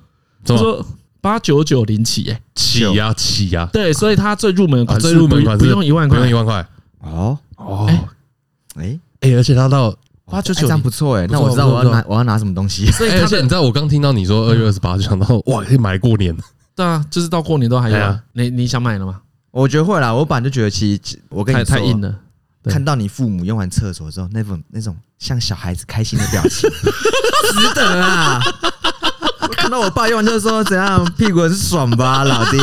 他说八九九零起，哎，起呀起呀，对，所以它最入门款，最入门款不用一万块，不用一万块，哦哦，哎。哎，而且他到八九九，这样不错哎。那我知道我要拿我要拿什么东西。而且你知道，我刚听到你说二月二十八，就想到哇，可以买过年。对啊，就是到过年都还有。你你想买了吗？我觉得会啦。我本来就觉得，其实我跟你太硬了。看到你父母用完厕所之后，那种那种像小孩子开心的表情，值得啊！看到我爸用完就是说怎样，屁股很爽吧，老爹，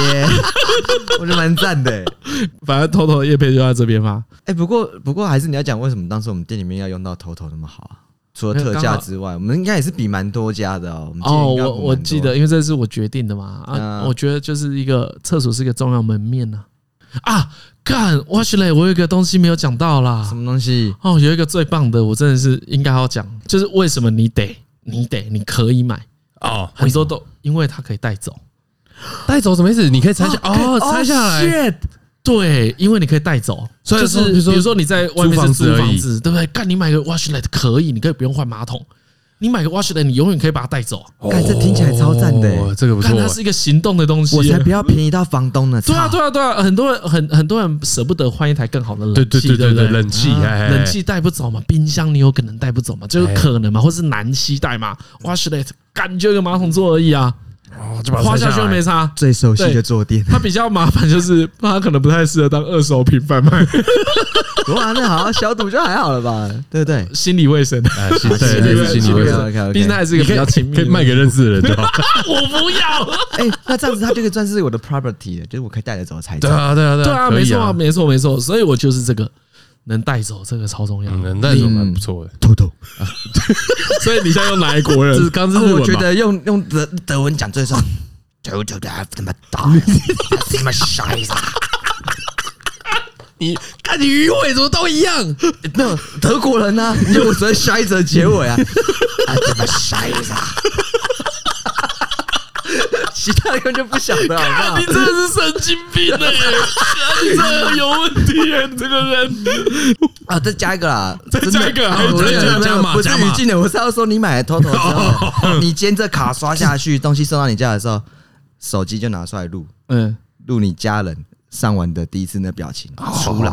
我觉得蛮赞的。反正 TOTO 业配就在这边嘛。哎，不过不过还是你要讲为什么当时我们店里面要用到 TOTO 那么好啊？除了特价之外，我们应该也是比蛮多家的哦。哦，我我记得，因为这是我决定的嘛。啊，我觉得就是一个厕所是一个重要门面呐。啊，看我有一个东西没有讲到啦。什么东西？哦，有一个最棒的，我真的是应该要讲，就是为什么你得你得你可以买哦，很多都因为它可以带走，带走什么意思？你可以拆下哦，拆下来。对，因为你可以带走，所以就是比如说你在外面是租房子，对不对？干，你买个 Washlet 可以，你可以不用换马桶，你买个 Washlet，你永远可以把它带走。哎这听起来超赞的、这个不错。看它是一个行动的东西，我才不要便宜到房东呢。对啊，对啊，对啊，很多人很很多人舍不得换一台更好的冷气，对对对对，冷气，冷气带不走嘛，冰箱你有可能带不走嘛，就是可能嘛，或是难携带嘛。Washlet 感觉一个马桶座而已啊。哦，就把它花下去又没差，最熟悉的坐垫。它比较麻烦，就是它可能不太适合当二手品贩卖。哇，那好好消毒就还好了吧？对不对？心理卫生，对，心理卫生。毕竟它还是一个比较亲密，可以卖给认识的人就好。我不要。哎，那这样子，它就可以算是我的 property 了，就是我可以带着走的财产。对啊，对啊，对啊，没错啊，没错，没错。所以我就是这个能带走，这个超重要。能带走蛮不错的，偷偷。所以你现在用哪一国人？刚是我觉得用用德德文讲最爽。偷偷的这么大，这么傻子，你看你鱼尾怎么都一样？那德国人呢？你就只会下一则结尾啊？这么傻子，其他人就不晓得 好不好？你真的是神经病哎！你真的有问题哎！这个人啊，再加一个啦，再加一个，还有再加加码，不是语境的，我是要说你买了偷偷之后，你今天这卡刷下去，东西送到你家的时候。手机就拿出来录，嗯，录你家人上完的第一次那表情出来，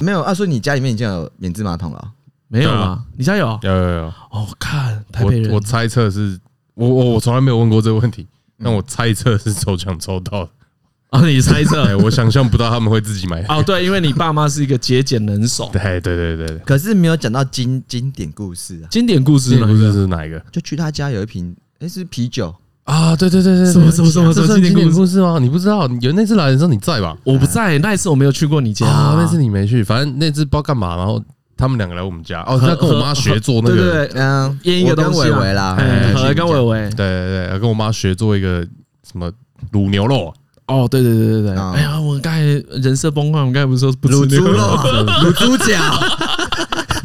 没有？啊，说你家里面已经有免治马桶了，没有啊？你家有？有有有。哦，看台北人，我猜测是我我我从来没有问过这个问题，但我猜测是抽奖抽到的。啊，你猜测？我想象不到他们会自己买。哦，对，因为你爸妈是一个节俭能手。对对对对。可是没有讲到经经典故事啊，经典故事，故事是哪一个？就去他家有一瓶，哎，是啤酒。啊，对对对对，什么什么什么什么经典故事吗？你不知道？有那次来的时候你在吧？我不在，那一次我没有去过你家，那次你没去。反正那次不知道干嘛，然后他们两个来我们家，哦，他跟我妈学做那个，对对，嗯，腌一个东西啦，和跟伟伟，对对对，跟我妈学做一个什么卤牛肉。哦，对对对对对，哎呀，我刚才人设崩坏，我刚才不是说不吃卤猪肉、卤猪脚。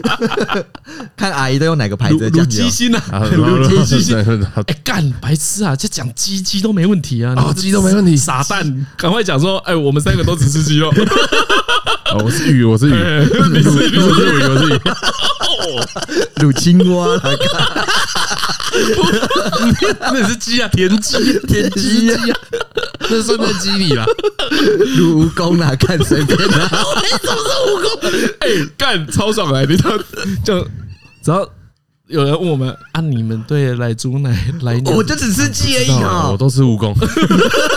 看阿姨都用哪个牌子？卤鸡心 呐，卤鸡心。哎，干白痴啊！就讲鸡鸡都没问题啊，哦，鸡都没问题。傻蛋，赶快讲说，哎，我们三个都只吃鸡肉。我是鱼，我是鱼，你是鱼，我是鱼，我是鱼。卤青蛙，那是鸡啊，田鸡，田鸡啊，那算在鸡里了。卤蜈蚣啊，看随便啊。怎么是蜈蚣？哎，干超爽来，你他，就只要有人问我们啊，你们对来猪奶来，我就只吃鸡而已啊，我都是蜈蚣。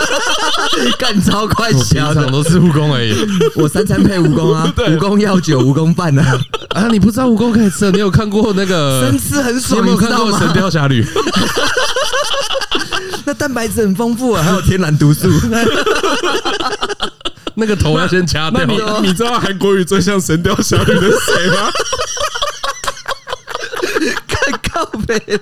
干超快，小的都是蜈蚣而已。我三餐配蜈蚣啊，蜈蚣药酒、蜈蚣饭啊。啊，你不知道蜈蚣可以吃？你有看过那个生吃很爽？你有看过《神雕侠侣》？那蛋白质很丰富啊，还有天然毒素。那个头要先掐掉。你你知道韩国语最像《神雕侠侣》的谁吗？看靠北，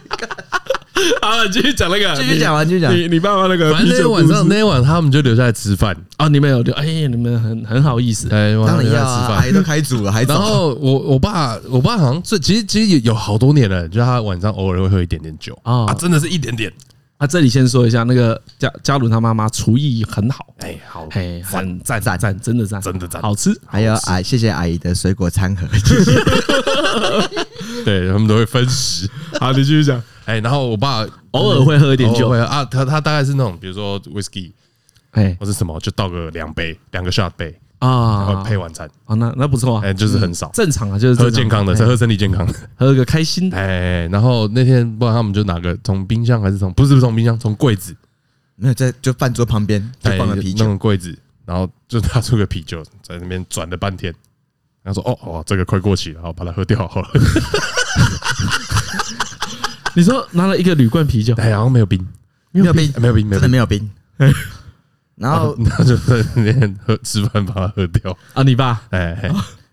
好了，继续讲那个，继续讲完，继续讲。你你爸爸那个，反正那天晚上那天晚上他们就留下来吃饭啊。你们有留？哎，你们很很好意思。哎，当然要啊，阿姨都开煮了，还然后我我爸我爸好像最其实其实有好多年了，就他晚上偶尔会喝一点点酒啊，真的是一点点。啊，这里先说一下，那个嘉嘉伦他妈妈厨艺很好，哎，好，哎，很赞赞赞，真的赞，真的赞，好吃。还有阿谢谢阿姨的水果餐盒，对他们都会分食。好，你继续讲。哎，然后我爸 偶尔会喝一点酒，会啊，他他大概是那种，比如说 whisky，哎，或是什么，就倒个两杯，两个 shot 杯。啊，然后配晚餐。啊，那那不错啊，哎，就是很少，正常啊，就是喝健康的，喝身体健康的，喝个开心。的。哎，然后那天不知道他们就拿个从冰箱还是从不是从冰箱，从柜子，没有在就饭桌旁边就放个啤酒，那个柜子，然后就拿出个啤酒在那边转了半天，然后说哦哦，这个快过期了，好把它喝掉好了。你说拿了一个铝罐啤酒，哎，然后没有冰，没有冰，没有冰，真的没有冰。然后他就在那边喝吃饭，把它喝掉啊！你爸哎，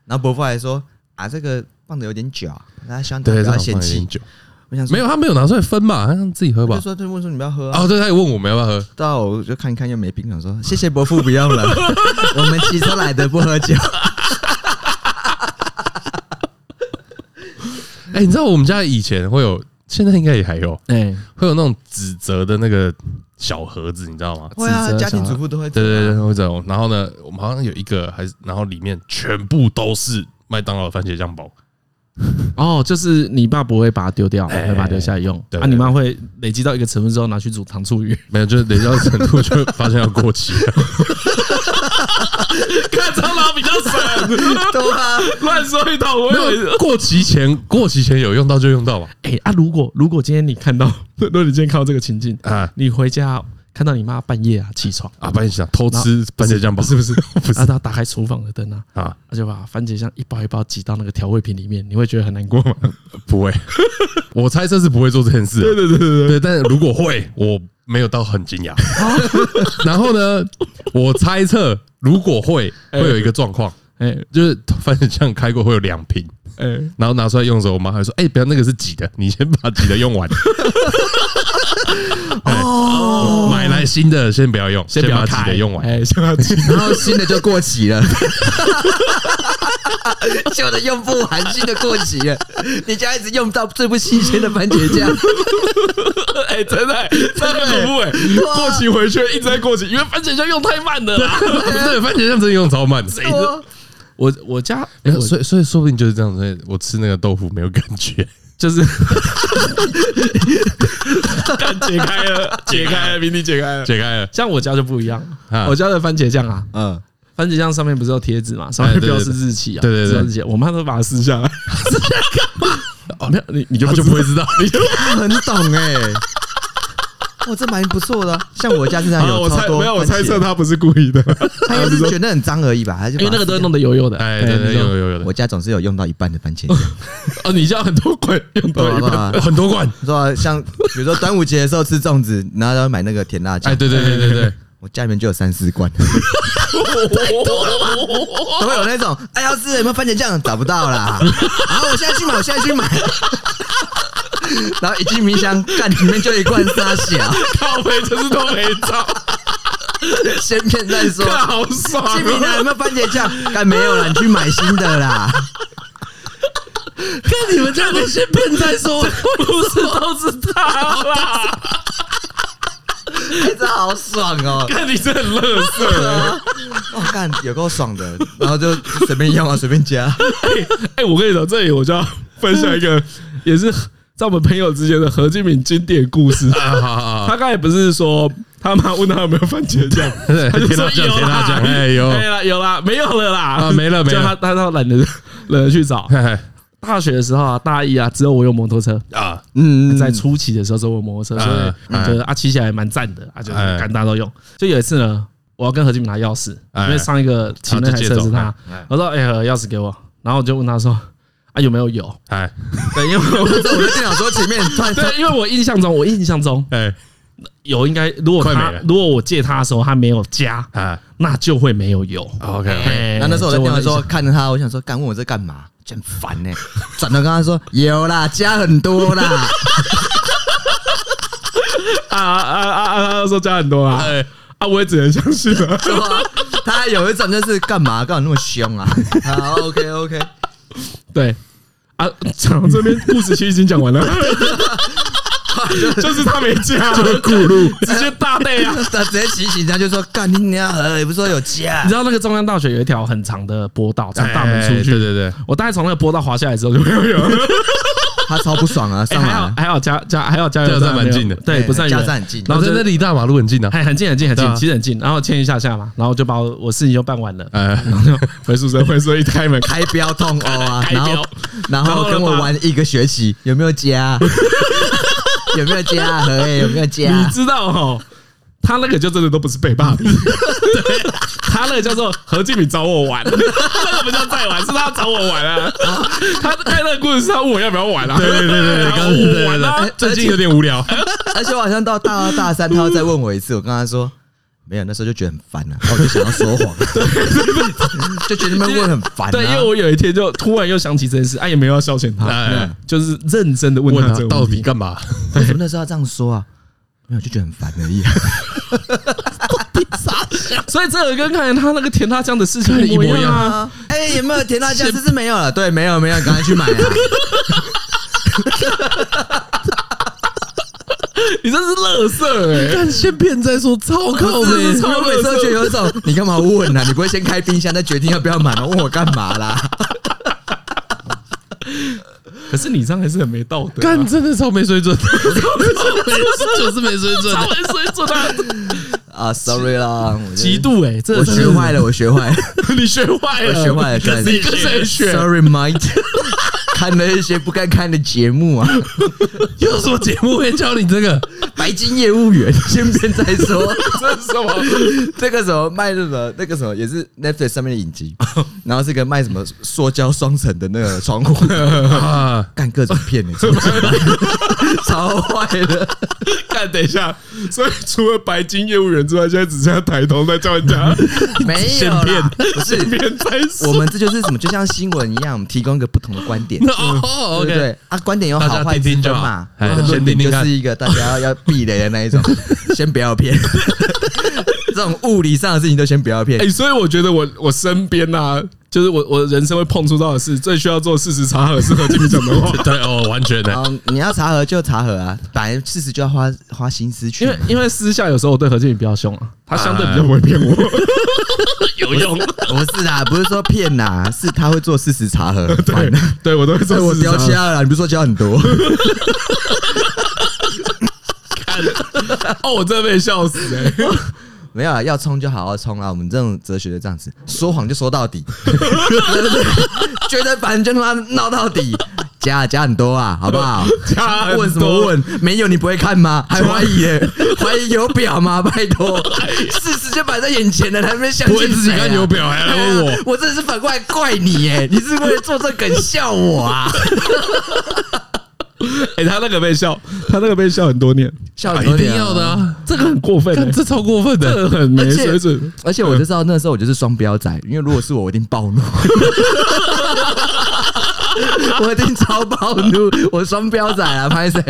然后伯父还说啊，这个放的有点久，大家希望不要嫌弃。我想说没有，他没有拿出来分嘛，他自己喝吧。就说他问说你不要喝啊？对，他也问我们要不要喝，到我就看一看又没冰，想说谢谢伯父不要了，我们骑车来的不喝酒。哎，你知道我们家以前会有，现在应该也还有，哎，会有那种指责的那个。小盒子，你知道吗？会啊，家庭主妇都会。对对对，会这种。然后呢，我们好像有一个，还是然后里面全部都是麦当劳番茄酱包。哦，就是你爸不会把它丢掉，会把它留下来用。啊，你妈会累积到一个成分之后拿去煮糖醋鱼。没有，就是累积到程度就发现要过期了。看蟑螂比较省，对啊，乱说一通。没有过期前，过期前有用到就用到吧。哎啊，如果如果今天你看到，如果你今天看到这个情境啊，你回家。看到你妈半夜啊起床啊，半夜想偷吃番茄酱包？是不是？不是，她 打开厨房的灯啊，啊，她就把番茄酱一包一包挤到那个调味品里面，你会觉得很难过吗？不会，我猜测是不会做这件事。对对对对对，但是如果会，我没有到很惊讶。然后呢，我猜测如果会，会有一个状况，哎，就是番茄酱开过会有两瓶，哎，然后拿出来用的时候，我妈还说：“哎，不要那个是挤的，你先把挤的用完。”哦，买来新的先不要用，先把挤的用完，哎，先把挤。然后新的就过期了，旧的用不完，新的过期了，你家一直用到最不新鲜的番茄酱，哎，真的，真的恐怖哎，过期回去一直在过期，因为番茄酱用太慢了，对，番茄酱真的用超慢，谁的？我我家，所以所以说不定就是这样子，我吃那个豆腐没有感觉。就是，看解开了，解开了，谜底解开了，解开了。像我家就不一样，我家的番茄酱啊，嗯，番茄酱上面不是有贴纸嘛，上面标示日期啊，对对对，日期，我妈都把它撕下来，撕下来干嘛？哦，没有，你你就就不会知道，你就很懂哎。哇，这蛮不错的。像我家这样有超多，没有，我猜测他不是故意的，他就是觉得很脏而已吧？因为那个都弄得油油的，哎，对对，油油油的。我家总是有用到一半的番茄酱。哦，你家很多罐，用到一半，很多罐，是吧？像比如说端午节的时候吃粽子，然后要买那个甜辣酱，哎，对对对对对，我家里面就有三四罐。太多了吧？都会有那种，哎，要是有没有番茄酱？找不到啦。然后我现在去买，我现在去买。然后一进冰箱，看里面就一罐沙小，靠北就是都没找，先骗再说，好爽。进冰箱有没有番茄酱？干没有了，你去买新的啦。看你们家的先骗再说，不是都是他啦。哎，这好爽哦！看你这很乐色啊！我看有够爽的，然后就随便用啊，随便加。哎哎，我跟你说，这里我就要分享一个，也是。在我们朋友之间的何敬敏经典故事，他刚才不是说他妈问他有没有番茄酱，他就说有啦，哎有，没了有啦，没有了啦，啊没了没了，他他都懒得懒得去找。大学的时候啊，大一啊，只有我有摩托车。啊，嗯，在初期的时候只有我摩托车，所以觉得啊骑起来蛮赞的啊，就敢大家都用。就有一次呢，我要跟何金敏拿钥匙，因为上一个骑那台车是他，我说哎，钥匙给我，然后我就问他说。啊，有没有？油？哎，对，因为我在我的电脑桌前面，对，因为我印象中，我印象中，哎，油应该如果他如果我借他的时候他没有加，啊，那就会没有油。OK，那那时候我在电脑桌看着他，我想说，敢问我在干嘛？真烦呢。转头跟他说有啦，加很多啦。啊啊啊啊！他说加很多啊，对，啊，我也只能相信了。他还有一种就是干嘛？干嘛那么凶啊？好，OK OK。对啊，讲到这边故事其实已经讲完了，就是他没加，就是咕噜，直接大背啊，他直接提醒他，就说干你娘，也不是说有加，你知道那个中央大学有一条很长的坡道，从大门出去，对对对，我大概从那个坡道滑下来之后 就没有有。他超不爽啊！上来。还好还好加加还好加油站蛮近的，对，不算远，加站很近，然后在那离大马路很近的，还很近很近很近，其实很近。然后牵一下下嘛，然后就把我我事情就办完了，然后就回宿舍，回宿舍一开门。开标痛哦啊，然后然后跟我玩一个学期，有没有加？有没有加？有没有加？你知道哈？他那个就真的都不是被霸凌，他那个叫做何敬敏找我玩，那个不叫在玩，是他找我玩啊。他开那个故事是他问我要不要玩啊？对对对对，刚我玩了，最近有点无聊。而且我好像到大二大三，他要再问我一次，我跟他说没有，那时候就觉得很烦了，我就想要说谎，就觉得你们问很烦。对，因为我有一天就突然又想起这件事，哎，也没有要消遣他，就是认真的问他到底干嘛？为什么那时候要这样说啊？没有，就觉得很烦而已。所以这个跟看他那个甜辣酱的事情一模一样啊！哎，有没有甜辣酱？这是没有了。对，没有，没有，赶快去买啊！你这是乐色哎！看先骗再说，超靠北！超每次都觉得有一种，你干嘛问啊？你不会先开冰箱再决定要不要买吗？问我干嘛啦？可是你这样还是很没道德、啊，干真的超没水准，就是没水准，超没水准啊！啊，sorry 啦，极度哎，这我学坏了，我学坏了，你学坏了，我学坏了，跟你跟谁学？Sorry，Mike。看了一些不该看的节目啊！有什么节目会教你这个？白金业务员，先别再说。这是什么？这个什么卖什么？那个什么也是 Netflix 上面的影集。然后是个卖什么塑胶双层的那个窗户啊，干各种片，超坏的。干，等一下，所以除了白金业务员之外，现在只剩下台头在叫人家没有不是骗在。我们这就是什么？就像新闻一样，我们提供一个不同的观点。哦，OK，对啊，观点有好坏之分嘛。就是一个大家要要避雷的那一种，先不要骗。这种物理上的事情都先不要骗。哎，所以我觉得我我身边呐，就是我我人生会碰触到的事，最需要做事实查核，是何敬明讲的话。对哦，完全的。你要查核就查核啊，本来事实就要花花心思去。因为因为私下有时候我对何敬明比较凶啊，他相对比较不会骗我。有用？不是啊，不是说骗呐，是他会做事实查核。对，对我都会做。我教瞎了，你不是说教很多？哦，我真的被笑死哎！没有啊，要冲就好好冲啊！我们这种哲学的这样子，说谎就说到底，觉得反正就他妈闹到底，加加很多啊，好不好？加问什么问？没有你不会看吗？还怀疑耶？怀疑有表吗？拜托，事实就摆在眼前了，还没相信？不会自己看有表还来问我？我真的是反过来怪你耶！你是为了做这梗笑我啊？哎，他那个被笑，他那个被笑很多年，笑很多年，一定要的啊！这个很过分，这超过分的，这很没水准。而且我就知道那时候我就是双标仔，因为如果是我，我一定暴怒，我一定超暴怒，我双标仔啊！拍谁？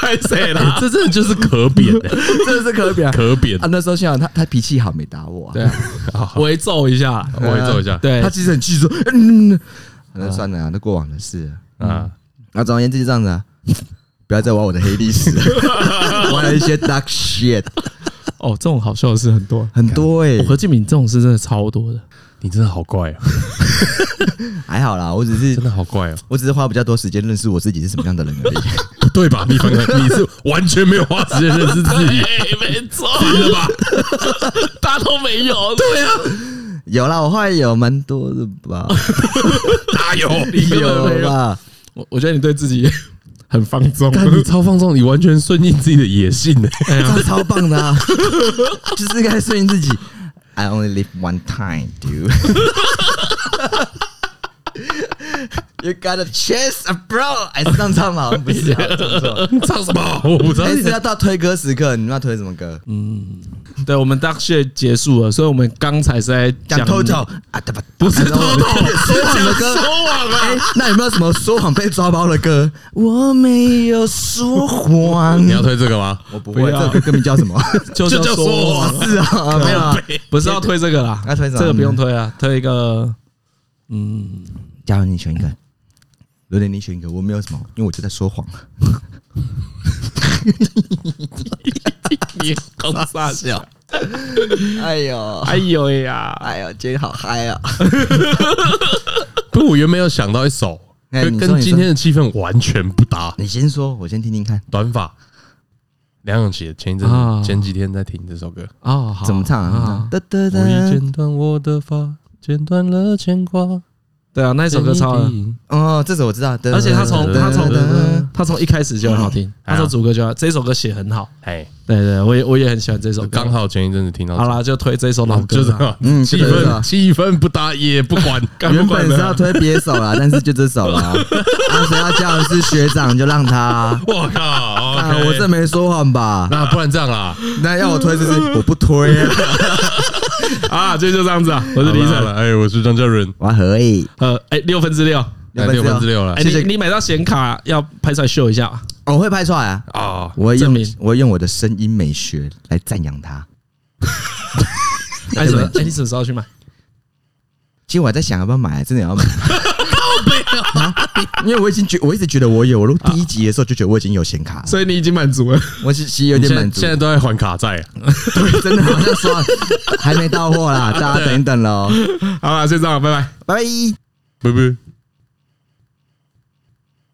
拍谁了？这真的就是可扁，真的是可扁，可扁啊！那时候幸好他他脾气好，没打我，对，微揍一下，我会揍一下。对，他其实很气，说嗯，那算了啊，那过往的事啊。那总而言之就这样子啊。不要再玩我的黑历史，玩了一些 dark shit。哦，这种好笑的事很多很多哎，何敬敏这种事真的超多的。你真的好怪啊！还好啦，我只是真的好怪哦，我只是花比较多时间认识我自己是什么样的人而已。不对吧？你你是完全没有花时间认识自己，没错，对吧？大家都没有，对啊，有啦，我后来有蛮多的吧？哪有？有吧？我我觉得你对自己。很放纵，你超放纵，你完全顺应自己的野性 呢，这超棒的啊！就是该顺应自己。I only live one time, dude. You got a chance, bro！哎，是这样唱吗？不是，唱什么？我不知道。这次要到推歌时刻，你们要推什么歌？嗯，对，我们 Dark Shit 结束了，所以我们刚才是在讲 Total 啊，对吧？不是 Total 说谎的歌，说谎啊！那有没有什么说谎被抓包的歌？我没有说谎。你要推这个吗？我不会。这个歌名叫什么？就叫说谎。是啊，没有啊，不是要推这个啦。要推什么？这个不用推啊，推一个，嗯。加油，你选一个。榴莲，你选一个。我没有什么，因为我就在说谎。你好傻笑。哎呦，哎呦呀，哎呦，今天好嗨啊！不，我原本有想到一首，跟跟今天的气氛完全不搭。你先说，我先听听看。短发，梁咏琪前一阵前几天在听这首歌啊，怎么唱啊？我已剪断我的发，剪断了牵挂。对啊，那一首歌超哦，这首我知道，而且他从他从他从一开始就很好听，他说主歌就要这首歌写很好，哎，对对，我也我也很喜欢这首歌，刚好前一阵子听到，好啦，就推这首老歌，就嗯，气氛气氛不搭也不管，原本是要推别首啦，但是就这首了，啊，谁要叫的是学长就让他，我靠，我这没说谎吧？那不然这样啦，那要我推就是我不推 啊，这就这样子啊，我是李晨，哎，我是张嘉伦，我可以。呃，哎，六分之六，六分之六了。哎，你你买到显卡要拍出来秀一下，我会拍出来啊。哦，我会用，我会用我的声音美学来赞扬他。哎，什么？哎，你什么时候去买？其实我还在想要不要买，真的要买。因为我已经觉，我一直觉得我有，我录第一集的时候就觉得我已经有显卡，所以你已经满足了。我其实有点满足，现在都在还卡债。对，真的好像说还没到货啦，大家等一等喽。好了，先这样，拜拜，拜拜。拜拜。